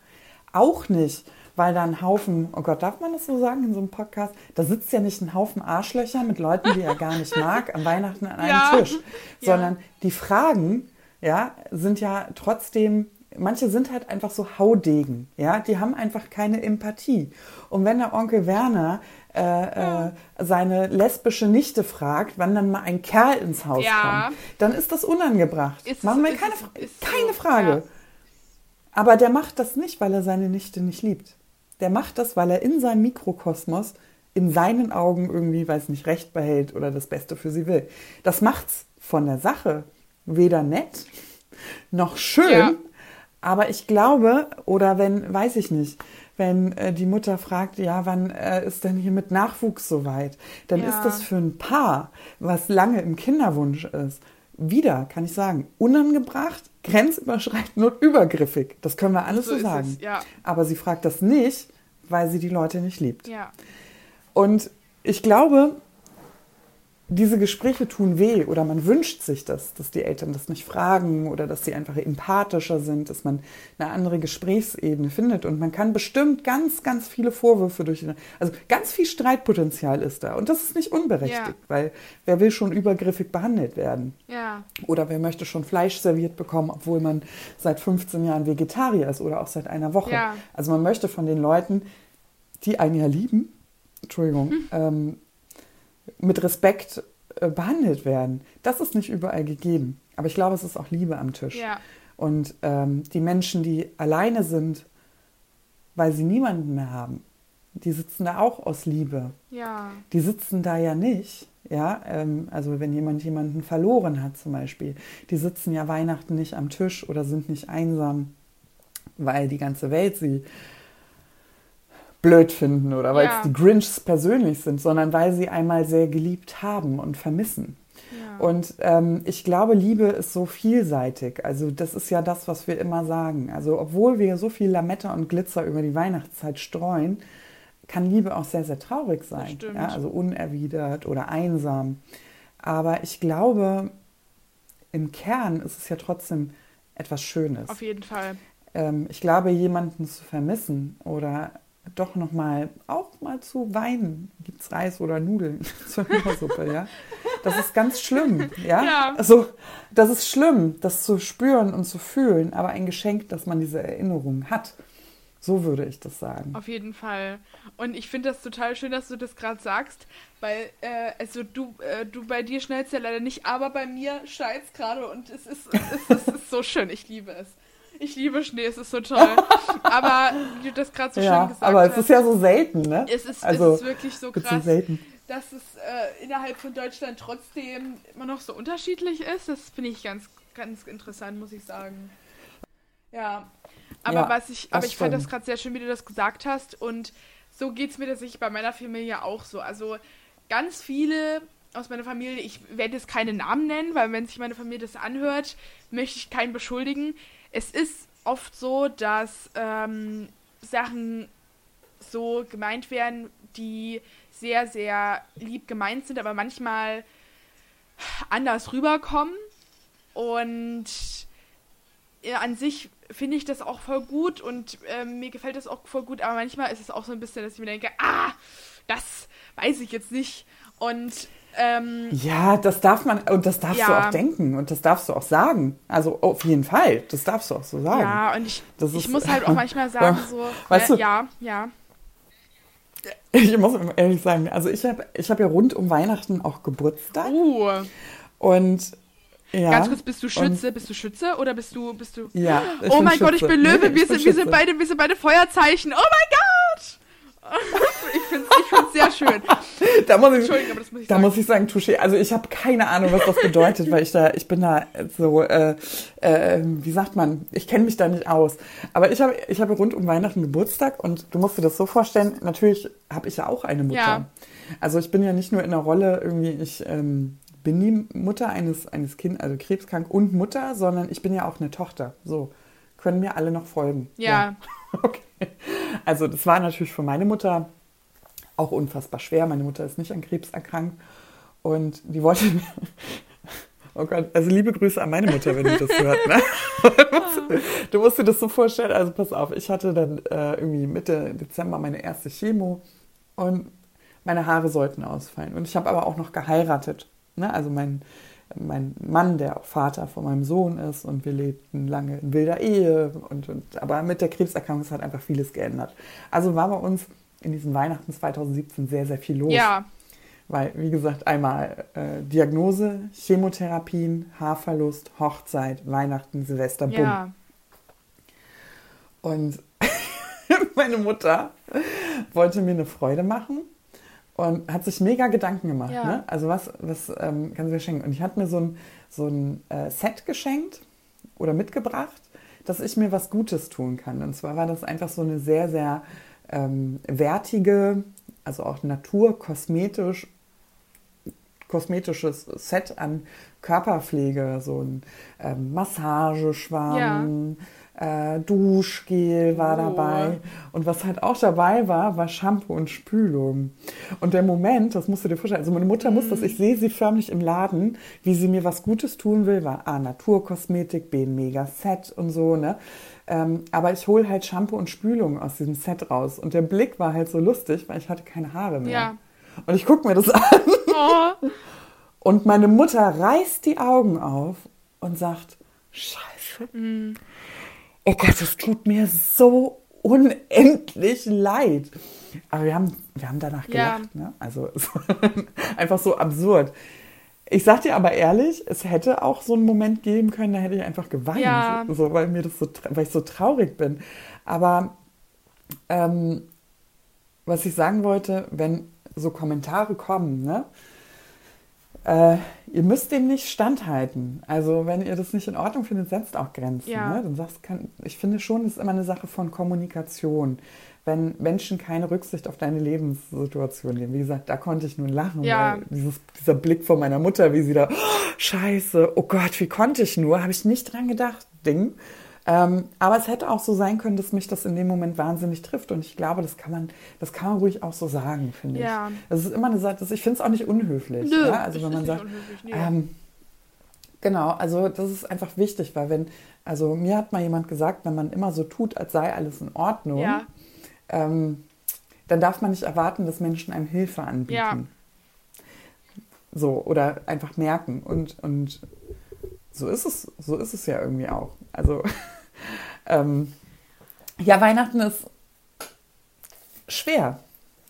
auch nicht, weil da ein Haufen, oh Gott, darf man das so sagen in so einem Podcast? Da sitzt ja nicht ein Haufen Arschlöcher mit Leuten, die er gar nicht mag, an Weihnachten an einem ja. Tisch, sondern die Fragen, ja, sind ja trotzdem manche sind halt einfach so Haudegen, ja, die haben einfach keine Empathie. Und wenn der Onkel Werner äh, ja. äh, seine lesbische Nichte fragt, wann dann mal ein Kerl ins Haus ja. kommt, dann ist das unangebracht. Ist Machen wir keine, ist, keine Frage. Ja. Aber der macht das nicht, weil er seine Nichte nicht liebt. Der macht das, weil er in seinem Mikrokosmos in seinen Augen irgendwie, weiß nicht, Recht behält oder das Beste für sie will. Das macht's von der Sache weder nett noch schön. Aber ich glaube, oder wenn, weiß ich nicht, wenn äh, die Mutter fragt, ja, wann äh, ist denn hier mit Nachwuchs soweit, dann ja. ist das für ein Paar, was lange im Kinderwunsch ist, wieder, kann ich sagen, unangebracht, grenzüberschreitend und übergriffig. Das können wir alles so, so sagen. Es, ja. Aber sie fragt das nicht, weil sie die Leute nicht liebt. Ja. Und ich glaube, diese Gespräche tun weh oder man wünscht sich das, dass die Eltern das nicht fragen oder dass sie einfach empathischer sind, dass man eine andere Gesprächsebene findet und man kann bestimmt ganz, ganz viele Vorwürfe durch, also ganz viel Streitpotenzial ist da und das ist nicht unberechtigt, ja. weil wer will schon übergriffig behandelt werden? Ja. Oder wer möchte schon Fleisch serviert bekommen, obwohl man seit 15 Jahren Vegetarier ist oder auch seit einer Woche? Ja. Also man möchte von den Leuten, die einen ja lieben, Entschuldigung, hm. ähm, mit Respekt äh, behandelt werden. Das ist nicht überall gegeben. Aber ich glaube, es ist auch Liebe am Tisch. Ja. Und ähm, die Menschen, die alleine sind, weil sie niemanden mehr haben, die sitzen da auch aus Liebe. Ja. Die sitzen da ja nicht. Ja, ähm, also wenn jemand jemanden verloren hat zum Beispiel, die sitzen ja Weihnachten nicht am Tisch oder sind nicht einsam, weil die ganze Welt sie blöd finden oder weil ja. es die Grinchs persönlich sind, sondern weil sie einmal sehr geliebt haben und vermissen. Ja. Und ähm, ich glaube, Liebe ist so vielseitig. Also das ist ja das, was wir immer sagen. Also obwohl wir so viel Lametta und Glitzer über die Weihnachtszeit streuen, kann Liebe auch sehr, sehr traurig sein. Ja, also unerwidert oder einsam. Aber ich glaube, im Kern ist es ja trotzdem etwas Schönes. Auf jeden Fall. Ähm, ich glaube, jemanden zu vermissen oder doch noch mal auch mal zu weinen. Gibt es Reis oder Nudeln zur Hühnersuppe, ja? Das ist ganz schlimm, ja? ja? Also, das ist schlimm, das zu spüren und zu fühlen, aber ein Geschenk, dass man diese Erinnerungen hat. So würde ich das sagen. Auf jeden Fall. Und ich finde das total schön, dass du das gerade sagst, weil, äh, also du, äh, du bei dir schnellst ja leider nicht, aber bei mir schneit es gerade und es ist, es, ist, es ist so schön. Ich liebe es. Ich liebe Schnee, es ist so toll. aber wie du das gerade so ja, schön gesagt aber hast. Aber es ist ja so selten, ne? Es ist, also, es ist wirklich so krass, selten. dass es äh, innerhalb von Deutschland trotzdem immer noch so unterschiedlich ist. Das finde ich ganz, ganz interessant, muss ich sagen. Ja. Aber ja, was ich, aber ich fand das gerade sehr schön, wie du das gesagt hast. Und so geht es mir tatsächlich bei meiner Familie auch so. Also ganz viele aus meiner Familie, ich werde jetzt keine Namen nennen, weil wenn sich meine Familie das anhört, möchte ich keinen beschuldigen. Es ist oft so, dass ähm, Sachen so gemeint werden, die sehr, sehr lieb gemeint sind, aber manchmal anders rüberkommen. Und an sich finde ich das auch voll gut und äh, mir gefällt das auch voll gut, aber manchmal ist es auch so ein bisschen, dass ich mir denke, ah, das weiß ich jetzt nicht. Und ähm, ja, das darf man und das darfst ja. du auch denken und das darfst du auch sagen. Also auf jeden Fall, das darfst du auch so sagen. Ja, und ich, das ich ist, muss halt auch manchmal sagen, so, weißt ne, du, ja, ja. Ich muss ehrlich sagen, also ich habe ich hab ja rund um Weihnachten auch Geburtstag. Uh. Und ja, Ganz kurz, bist du Schütze? Bist du Schütze oder bist du bist du? Ja. oh mein Schütze. Gott, ich bin Löwe. Nee, wir, sind, wir sind beide wir sind beide Feuerzeichen. Oh mein Gott! Ich finde es sehr schön. Da muss ich, Entschuldigung, aber das muss ich da sagen. muss ich sagen, Touché. Also ich habe keine Ahnung, was das bedeutet, weil ich da, ich bin da so, äh, äh, wie sagt man, ich kenne mich da nicht aus. Aber ich habe ich habe rund um Weihnachten Geburtstag und du musst dir das so vorstellen, natürlich habe ich ja auch eine Mutter. Ja. Also ich bin ja nicht nur in der Rolle irgendwie, ich ähm, bin die Mutter eines, eines Kindes, also krebskrank und Mutter, sondern ich bin ja auch eine Tochter. So, können mir alle noch folgen. Ja. ja. Okay. Also das war natürlich für meine Mutter auch unfassbar schwer. Meine Mutter ist nicht an Krebs erkrankt und die wollte mir, Oh Gott, also liebe Grüße an meine Mutter, wenn die das hört. Ne? du musst dir das so vorstellen, also pass auf, ich hatte dann äh, irgendwie Mitte Dezember meine erste Chemo und meine Haare sollten ausfallen. Und ich habe aber auch noch geheiratet. Ne? Also mein, mein Mann, der auch Vater von meinem Sohn ist und wir lebten lange in wilder Ehe. Und, und, aber mit der Krebserkrankung hat einfach vieles geändert. Also war bei uns in diesem Weihnachten 2017 sehr, sehr viel los. Ja. Weil, wie gesagt, einmal äh, Diagnose, Chemotherapien, Haarverlust, Hochzeit, Weihnachten, Silvester, bumm. Ja. Und meine Mutter wollte mir eine Freude machen und hat sich mega Gedanken gemacht. Ja. Ne? Also was, was ähm, kann sie mir schenken? Und ich hatte mir so ein, so ein äh, Set geschenkt oder mitgebracht, dass ich mir was Gutes tun kann. Und zwar war das einfach so eine sehr, sehr ähm, wertige, also auch naturkosmetisch kosmetisches Set an Körperpflege, so ein ähm, Massageschwamm, ja äh, Duschgel war oh. dabei. Und was halt auch dabei war, war Shampoo und Spülung. Und der Moment, das musst du dir vorstellen, also meine Mutter muss das, mhm. ich sehe sie förmlich im Laden, wie sie mir was Gutes tun will, war A, Naturkosmetik, B, ein Mega-Set und so, ne? Ähm, aber ich hole halt Shampoo und Spülung aus diesem Set raus. Und der Blick war halt so lustig, weil ich hatte keine Haare mehr. Ja. Und ich gucke mir das an. Oh. Und meine Mutter reißt die Augen auf und sagt, Scheiße. Mhm oh Gott, es tut mir so unendlich leid. Aber wir haben, wir haben danach gelacht. Ja. Ne? Also einfach so absurd. Ich sag dir aber ehrlich, es hätte auch so einen Moment geben können, da hätte ich einfach geweint, ja. so, weil mir das so, weil ich so traurig bin. Aber ähm, was ich sagen wollte, wenn so Kommentare kommen, ne, äh, ihr müsst dem nicht standhalten. Also wenn ihr das nicht in Ordnung findet, setzt auch Grenzen. Ja. Ne? Dann sagst, kann, ich finde schon, es ist immer eine Sache von Kommunikation. Wenn Menschen keine Rücksicht auf deine Lebenssituation nehmen. Wie gesagt, da konnte ich nun lachen. Ja. Dieses, dieser Blick von meiner Mutter, wie sie da, oh, scheiße, oh Gott, wie konnte ich nur? Habe ich nicht dran gedacht, Ding. Ähm, aber es hätte auch so sein können, dass mich das in dem Moment wahnsinnig trifft. Und ich glaube, das kann man, das kann man ruhig auch so sagen, finde ja. ich. Das ist immer eine Sache, ich finde es auch nicht unhöflich. Nö, ja? Also wenn man sagt, ähm, genau, also das ist einfach wichtig, weil wenn, also mir hat mal jemand gesagt, wenn man immer so tut, als sei alles in Ordnung, ja. ähm, dann darf man nicht erwarten, dass Menschen einem Hilfe anbieten. Ja. So, oder einfach merken. Und, und so ist es, so ist es ja irgendwie auch. Also ähm, ja, Weihnachten ist schwer.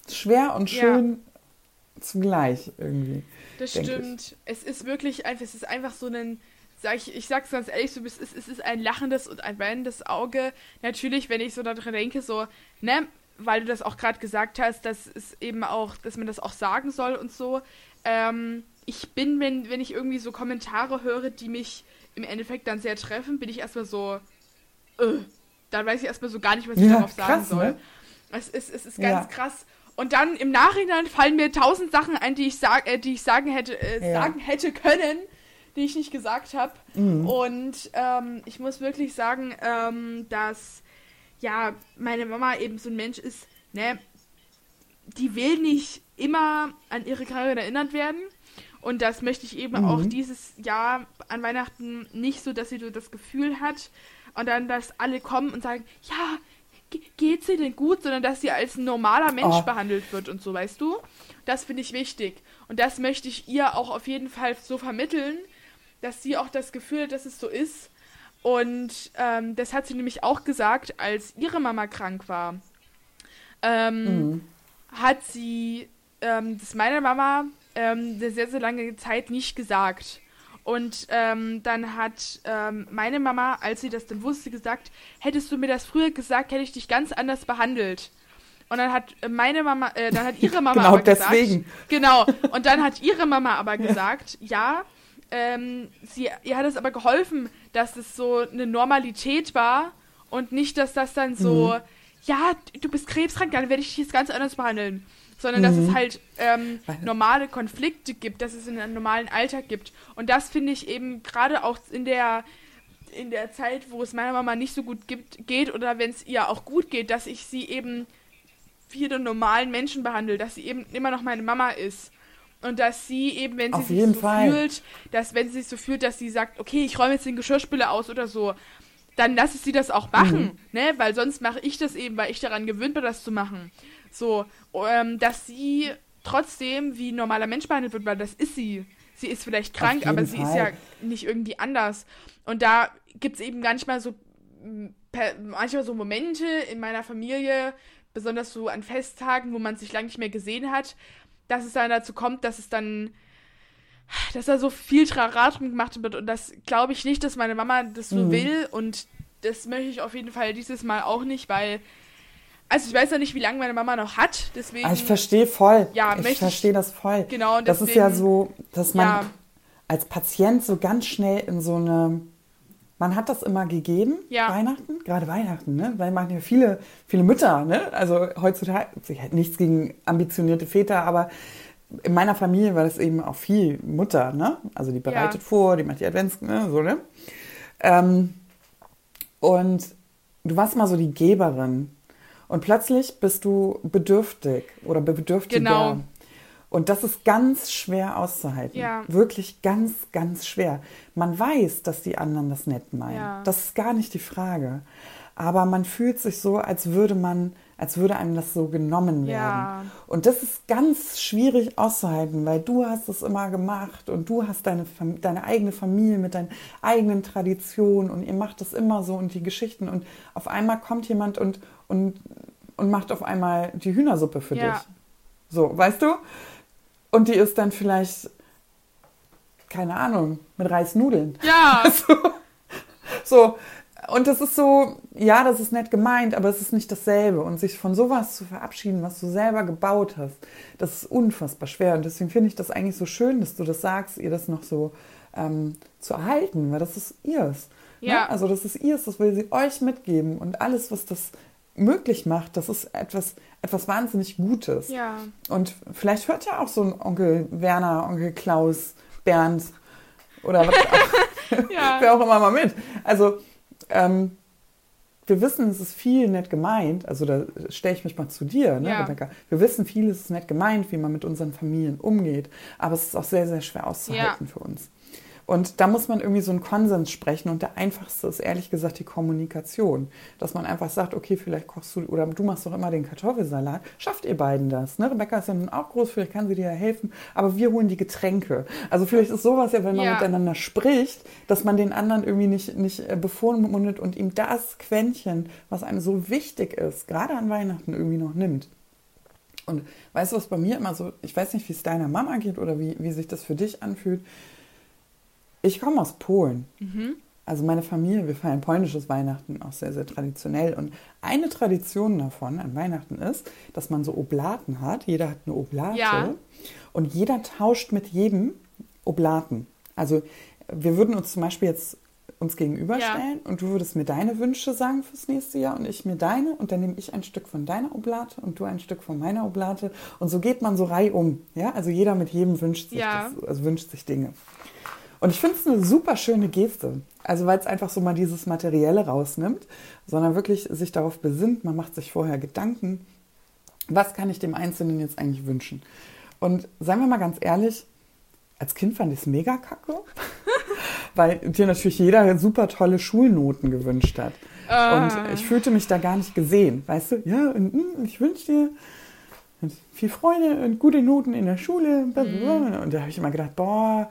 Schwer und schön ja. zugleich irgendwie. Das stimmt. Ich. Es ist wirklich einfach, es ist einfach so ein, sag ich, ich sag's ganz ehrlich, so, es, ist, es ist ein lachendes und ein weinendes Auge. Natürlich, wenn ich so daran denke, so, ne, weil du das auch gerade gesagt hast, dass es eben auch, dass man das auch sagen soll und so. Ähm, ich bin, wenn, wenn ich irgendwie so Kommentare höre, die mich im Endeffekt dann sehr treffen, bin ich erstmal so, äh, dann weiß ich erstmal so gar nicht, was ich ja, darauf sagen krass, soll. Ne? Es ist, es ist ganz ja. krass. Und dann im Nachhinein fallen mir tausend Sachen ein, die ich, sag, äh, die ich sagen, hätte, äh, ja. sagen hätte können, die ich nicht gesagt habe. Mhm. Und ähm, ich muss wirklich sagen, ähm, dass ja meine Mama eben so ein Mensch ist, ne, die will nicht immer an ihre Krankheit erinnert werden. Und das möchte ich eben mhm. auch dieses Jahr an Weihnachten nicht so, dass sie so das Gefühl hat und dann, dass alle kommen und sagen, ja, geht sie denn gut, sondern dass sie als ein normaler Mensch oh. behandelt wird und so, weißt du? Das finde ich wichtig. Und das möchte ich ihr auch auf jeden Fall so vermitteln, dass sie auch das Gefühl hat, dass es so ist. Und ähm, das hat sie nämlich auch gesagt, als ihre Mama krank war. Ähm, mhm. Hat sie ähm, das meiner Mama ähm, eine sehr, sehr lange Zeit nicht gesagt. Und ähm, dann hat ähm, meine Mama, als sie das dann wusste, gesagt, hättest du mir das früher gesagt, hätte ich dich ganz anders behandelt. Und dann hat meine Mama, äh, dann hat ihre Mama genau aber deswegen. gesagt, genau. Und dann hat ihre Mama aber gesagt, ja, ähm, sie, ihr hat es aber geholfen, dass es so eine Normalität war und nicht, dass das dann so, mhm. Ja, du bist krebskrank, dann werde ich dich jetzt ganz anders behandeln sondern mhm. dass es mhm. halt ähm, normale Konflikte gibt, dass es in einem normalen Alltag gibt. Und das finde ich eben gerade auch in der in der Zeit, wo es meiner Mama nicht so gut gibt, geht oder wenn es ihr auch gut geht, dass ich sie eben wie einen normalen Menschen behandle, dass sie eben immer noch meine Mama ist. Und dass sie eben, wenn sie Auf sich so Fall. fühlt, dass wenn sie sich so fühlt, dass sie sagt, okay, ich räume jetzt den Geschirrspüler aus oder so, dann lasse ich sie das auch machen, mhm. ne? Weil sonst mache ich das eben, weil ich daran gewöhnt bin, das zu machen. So, ähm, dass sie trotzdem wie ein normaler Mensch behandelt wird, weil das ist sie. Sie ist vielleicht krank, aber sie Fall. ist ja nicht irgendwie anders. Und da gibt es eben manchmal so, manchmal so Momente in meiner Familie, besonders so an Festtagen, wo man sich lange nicht mehr gesehen hat, dass es dann dazu kommt, dass es dann, dass da so viel Traratum gemacht wird. Und das glaube ich nicht, dass meine Mama das so mhm. will. Und das möchte ich auf jeden Fall dieses Mal auch nicht, weil also ich weiß ja nicht, wie lange meine Mama noch hat, deswegen. Ah, ich verstehe voll. Ja, ich verstehe das voll. Genau. Deswegen, das ist ja so, dass man ja. als Patient so ganz schnell in so eine man hat das immer gegeben, ja. Weihnachten, gerade Weihnachten, ne? Weil man ja viele, viele Mütter, ne? Also heutzutage, ich hätte nichts gegen ambitionierte Väter, aber in meiner Familie war das eben auch viel Mutter, ne? Also die bereitet ja. vor, die macht die Advents, ne? So, ne? Ähm, und du warst mal so die Geberin. Und plötzlich bist du bedürftig oder bedürftiger. Genau. Und das ist ganz schwer auszuhalten. Ja. Wirklich ganz, ganz schwer. Man weiß, dass die anderen das nett meinen. Ja. Das ist gar nicht die Frage. Aber man fühlt sich so, als würde man, als würde einem das so genommen werden. Ja. Und das ist ganz schwierig auszuhalten, weil du hast es immer gemacht und du hast deine, deine eigene Familie mit deinen eigenen Traditionen und ihr macht das immer so und die Geschichten und auf einmal kommt jemand und, und, und macht auf einmal die Hühnersuppe für ja. dich. So, weißt du? Und die ist dann vielleicht, keine Ahnung, mit Reisnudeln. Ja. so, so. Und das ist so, ja, das ist nett gemeint, aber es ist nicht dasselbe. Und sich von sowas zu verabschieden, was du selber gebaut hast, das ist unfassbar schwer. Und deswegen finde ich das eigentlich so schön, dass du das sagst, ihr das noch so ähm, zu erhalten, weil das ist ihrs. Ne? Ja. Ne? Also das ist ihrs, das will sie euch mitgeben. Und alles, was das möglich macht, das ist etwas, etwas wahnsinnig Gutes. Ja. Und vielleicht hört ja auch so ein Onkel Werner, Onkel Klaus, Bernd oder was auch, ja. wer auch immer mal mit. Also ähm, wir wissen, es ist viel nett gemeint. Also da stelle ich mich mal zu dir, ne, ja. Rebecca. Wir wissen, viel ist nett gemeint, wie man mit unseren Familien umgeht. Aber es ist auch sehr, sehr schwer auszuhalten ja. für uns. Und da muss man irgendwie so einen Konsens sprechen. Und der einfachste ist ehrlich gesagt die Kommunikation. Dass man einfach sagt, okay, vielleicht kochst du oder du machst doch immer den Kartoffelsalat. Schafft ihr beiden das? Ne? Rebecca ist ja nun auch groß, vielleicht kann sie dir ja helfen. Aber wir holen die Getränke. Also vielleicht ist sowas ja, wenn man ja. miteinander spricht, dass man den anderen irgendwie nicht, nicht äh, bevormundet und ihm das Quäntchen, was einem so wichtig ist, gerade an Weihnachten irgendwie noch nimmt. Und weißt du, was bei mir immer so, ich weiß nicht, wie es deiner Mama geht oder wie, wie sich das für dich anfühlt, ich komme aus Polen. Mhm. Also meine Familie, wir feiern polnisches Weihnachten auch sehr, sehr traditionell. Und eine Tradition davon an Weihnachten ist, dass man so Oblaten hat. Jeder hat eine Oblate. Ja. Und jeder tauscht mit jedem Oblaten. Also wir würden uns zum Beispiel jetzt uns gegenüberstellen ja. und du würdest mir deine Wünsche sagen fürs nächste Jahr und ich mir deine und dann nehme ich ein Stück von deiner Oblate und du ein Stück von meiner Oblate und so geht man so reihum. Ja, also jeder mit jedem wünscht sich, ja. das, also wünscht sich Dinge. Und ich finde es eine super schöne Geste. Also weil es einfach so mal dieses Materielle rausnimmt, sondern wirklich sich darauf besinnt, man macht sich vorher Gedanken, was kann ich dem Einzelnen jetzt eigentlich wünschen. Und seien wir mal ganz ehrlich, als Kind fand ich es mega kacke, weil dir natürlich jeder super tolle Schulnoten gewünscht hat. Ah. Und ich fühlte mich da gar nicht gesehen, weißt du? Ja, und, hm, ich wünsche dir viel Freude und gute Noten in der Schule. Mhm. Und da habe ich immer gedacht, boah,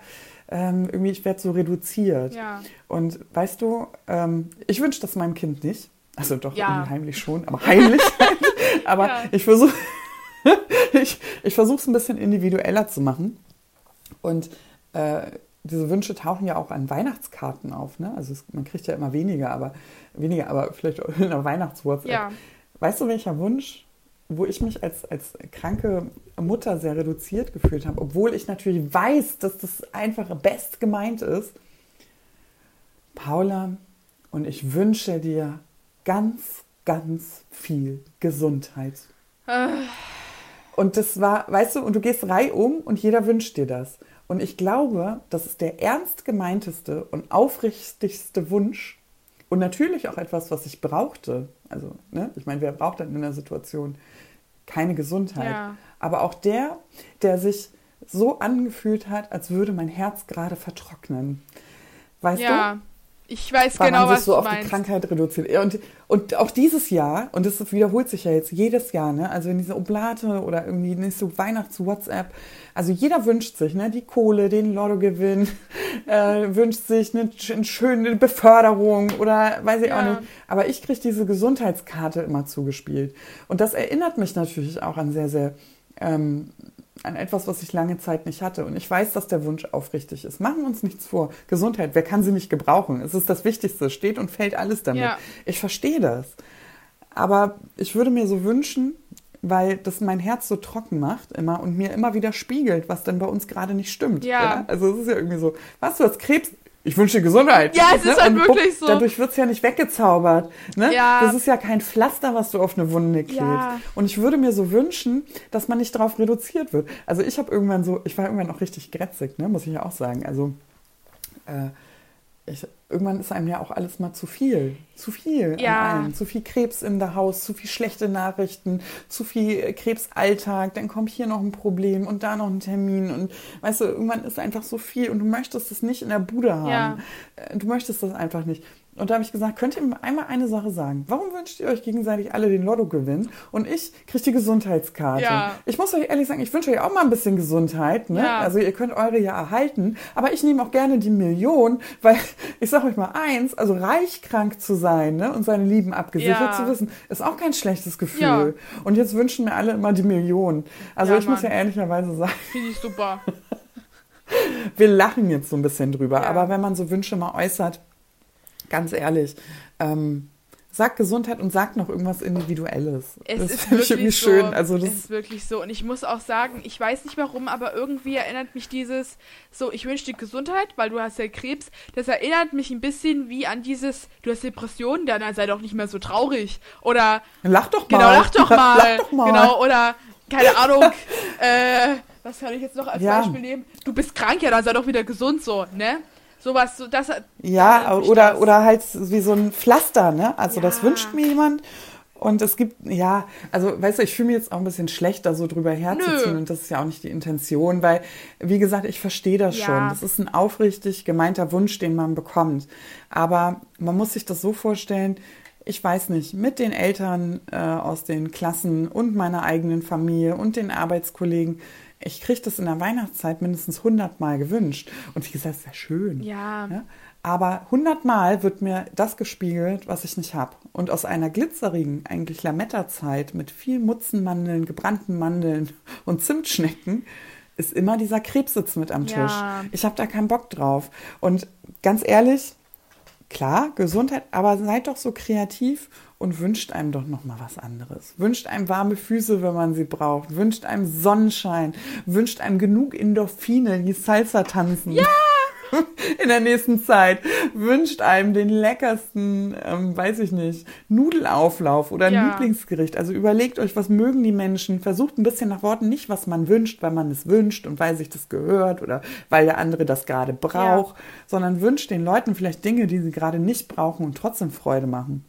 ähm, irgendwie, ich werde so reduziert. Ja. Und weißt du, ähm, ich wünsche das meinem Kind nicht. Also doch, ja. heimlich schon, aber heimlich. aber ja. ich versuche ich, ich versuche es ein bisschen individueller zu machen. Und äh, diese Wünsche tauchen ja auch an Weihnachtskarten auf. Ne? Also es, man kriegt ja immer weniger, aber weniger, aber vielleicht in einer Weihnachtswurzel. Ja. Weißt du, welcher Wunsch wo ich mich als, als kranke Mutter sehr reduziert gefühlt habe, obwohl ich natürlich weiß, dass das einfach best gemeint ist. Paula, und ich wünsche dir ganz, ganz viel Gesundheit. Äh. Und das war, weißt du, und du gehst reihum und jeder wünscht dir das. Und ich glaube, das ist der ernst gemeinteste und aufrichtigste Wunsch und natürlich auch etwas, was ich brauchte. Also, ne, ich meine, wer braucht denn in der Situation keine Gesundheit. Ja. Aber auch der, der sich so angefühlt hat, als würde mein Herz gerade vertrocknen. Weißt ja. du? Ich weiß Weil genau, man sich was so du auf meinst. die Krankheit reduziert. Und, und auch dieses Jahr, und das wiederholt sich ja jetzt jedes Jahr, ne? also in diese Oblate oder irgendwie nächste Weihnachts-WhatsApp, also jeder wünscht sich ne? die Kohle, den Lottogewinn, äh, wünscht sich eine, eine schöne Beförderung oder weiß ich ja. auch nicht. Aber ich kriege diese Gesundheitskarte immer zugespielt. Und das erinnert mich natürlich auch an sehr, sehr ähm, an etwas, was ich lange Zeit nicht hatte. Und ich weiß, dass der Wunsch aufrichtig ist. Machen wir uns nichts vor. Gesundheit, wer kann sie nicht gebrauchen? Es ist das Wichtigste. Steht und fällt alles damit. Ja. Ich verstehe das. Aber ich würde mir so wünschen, weil das mein Herz so trocken macht immer und mir immer wieder spiegelt, was denn bei uns gerade nicht stimmt. Ja. ja. Also es ist ja irgendwie so, was, du hast Krebs? Ich wünsche dir Gesundheit. Ja, es ne? ist halt und wirklich so. Dadurch wird es ja nicht weggezaubert. Ne? Ja. Das ist ja kein Pflaster, was du auf eine Wunde klebst. Ja. Und ich würde mir so wünschen, dass man nicht darauf reduziert wird. Also ich habe irgendwann so, ich war irgendwann auch richtig grätzig, ne? muss ich ja auch sagen. Also äh, ich, irgendwann ist einem ja auch alles mal zu viel. Zu viel ja. Zu viel Krebs in der Haus, zu viel schlechte Nachrichten, zu viel Krebsalltag, dann kommt hier noch ein Problem und da noch ein Termin und weißt du, irgendwann ist einfach so viel und du möchtest es nicht in der Bude haben. Ja. Äh, du möchtest das einfach nicht. Und da habe ich gesagt, könnt ihr mir einmal eine Sache sagen? Warum wünscht ihr euch gegenseitig alle den Lotto-Gewinn und ich kriege die Gesundheitskarte? Ja. Ich muss euch ehrlich sagen, ich wünsche euch auch mal ein bisschen Gesundheit. Ne? Ja. Also ihr könnt eure ja erhalten, aber ich nehme auch gerne die Million, weil ich sage euch mal eins, also reich krank zu sein ne? und seine Lieben abgesichert ja. zu wissen, ist auch kein schlechtes Gefühl. Und jetzt wünschen mir alle immer die Million. Also ich Mann. muss ja ehrlicherweise sagen. Finde ich super. Wir lachen jetzt so ein bisschen drüber, aber wenn man so Wünsche mal äußert, Ganz ehrlich. Ähm, sag Gesundheit und sag noch irgendwas Individuelles. Es das ist wirklich irgendwie so, schön. Also das es ist wirklich so. Und ich muss auch sagen, ich weiß nicht warum, aber irgendwie erinnert mich dieses, so, ich wünsche dir Gesundheit, weil du hast ja Krebs. Das erinnert mich ein bisschen wie an dieses, du hast Depressionen, dann sei doch nicht mehr so traurig. Oder. Lach doch genau, mal. Genau, lach doch mal. lach doch mal. Genau, oder, keine Ahnung, äh, was kann ich jetzt noch als ja. Beispiel nehmen? Du bist krank, ja, dann sei doch wieder gesund so, ne? Sowas, so das. Ja, oder, das. oder halt wie so ein Pflaster, ne? Also ja. das wünscht mir jemand. Und es gibt, ja, also weißt du, ich fühle mich jetzt auch ein bisschen schlecht, da so drüber herzuziehen. Nö. Und das ist ja auch nicht die Intention, weil, wie gesagt, ich verstehe das ja. schon. Das ist ein aufrichtig gemeinter Wunsch, den man bekommt. Aber man muss sich das so vorstellen, ich weiß nicht, mit den Eltern äh, aus den Klassen und meiner eigenen Familie und den Arbeitskollegen ich kriege das in der Weihnachtszeit mindestens 100 Mal gewünscht. Und wie gesagt, ist ja schön. Ja. ja? Aber 100 Mal wird mir das gespiegelt, was ich nicht habe. Und aus einer glitzerigen, eigentlich Lametta-Zeit mit viel Mutzenmandeln, gebrannten Mandeln und Zimtschnecken ist immer dieser Krebssitz mit am Tisch. Ja. Ich habe da keinen Bock drauf. Und ganz ehrlich, klar, Gesundheit, aber seid doch so kreativ und wünscht einem doch noch mal was anderes. Wünscht einem warme Füße, wenn man sie braucht. Wünscht einem Sonnenschein. Wünscht einem genug Endorphine, die Salsa tanzen. Ja, in der nächsten Zeit wünscht einem den leckersten, ähm, weiß ich nicht, Nudelauflauf oder ein ja. Lieblingsgericht. Also überlegt euch, was mögen die Menschen. Versucht ein bisschen nach Worten nicht, was man wünscht, weil man es wünscht und weil sich das gehört oder weil der andere das gerade braucht, ja. sondern wünscht den Leuten vielleicht Dinge, die sie gerade nicht brauchen und trotzdem Freude machen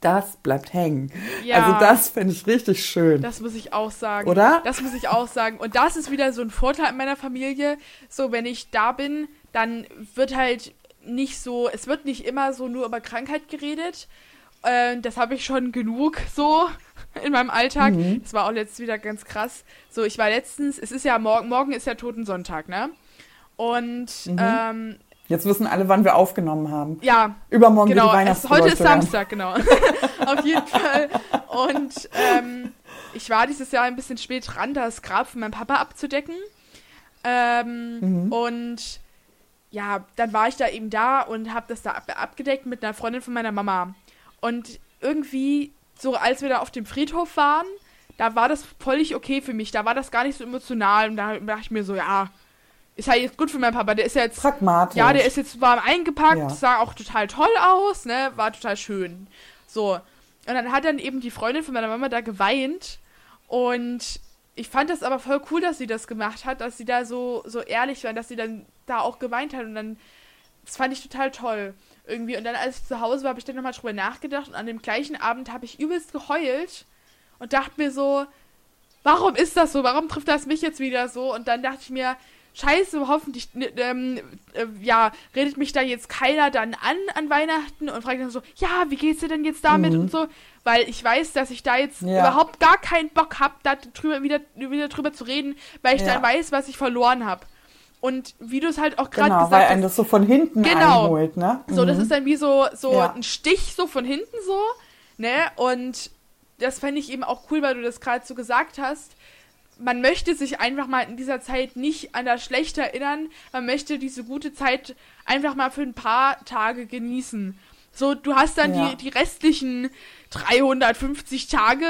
das bleibt hängen. Ja, also das finde ich richtig schön. Das muss ich auch sagen. Oder? Das muss ich auch sagen. Und das ist wieder so ein Vorteil in meiner Familie. So, wenn ich da bin, dann wird halt nicht so, es wird nicht immer so nur über Krankheit geredet. Äh, das habe ich schon genug so in meinem Alltag. Mhm. Das war auch letztens wieder ganz krass. So, ich war letztens, es ist ja morgen, morgen ist ja Totensonntag, ne? Und mhm. ähm, Jetzt wissen alle, wann wir aufgenommen haben. Ja. Übermorgen genau. die Weihnachts Heute ist Samstag, genau. Auf jeden Fall. Und ähm, ich war dieses Jahr ein bisschen spät dran, das Grab von meinem Papa abzudecken. Ähm, mhm. Und ja, dann war ich da eben da und habe das da ab abgedeckt mit einer Freundin von meiner Mama. Und irgendwie, so als wir da auf dem Friedhof waren, da war das völlig okay für mich. Da war das gar nicht so emotional. Und da dachte ich mir so, ja, ist halt jetzt gut für meinen Papa. Der ist ja jetzt. Pragmatisch. Ja, der ist jetzt warm eingepackt, ja. sah auch total toll aus, ne? War total schön. So. Und dann hat dann eben die Freundin von meiner Mama da geweint. Und ich fand das aber voll cool, dass sie das gemacht hat, dass sie da so, so ehrlich war, dass sie dann da auch geweint hat. Und dann, das fand ich total toll. Irgendwie. Und dann, als ich zu Hause war, habe ich dann nochmal drüber nachgedacht. Und an dem gleichen Abend habe ich übelst geheult und dachte mir so, warum ist das so? Warum trifft das mich jetzt wieder so? Und dann dachte ich mir, scheiße, hoffentlich, ähm, äh, ja, redet mich da jetzt keiner dann an an Weihnachten und fragt dann so, ja, wie geht's dir denn jetzt damit mhm. und so, weil ich weiß, dass ich da jetzt ja. überhaupt gar keinen Bock habe, da drüber, wieder, wieder drüber zu reden, weil ich ja. dann weiß, was ich verloren habe. Und wie du es halt auch gerade genau, gesagt hast. weil einen das so von hinten genau. einholt, ne? Mhm. So, das mhm. ist dann wie so, so ja. ein Stich so von hinten so, ne? Und das fände ich eben auch cool, weil du das gerade so gesagt hast man möchte sich einfach mal in dieser Zeit nicht an das Schlechte erinnern. Man möchte diese gute Zeit einfach mal für ein paar Tage genießen. So, du hast dann ja. die, die restlichen 350 Tage,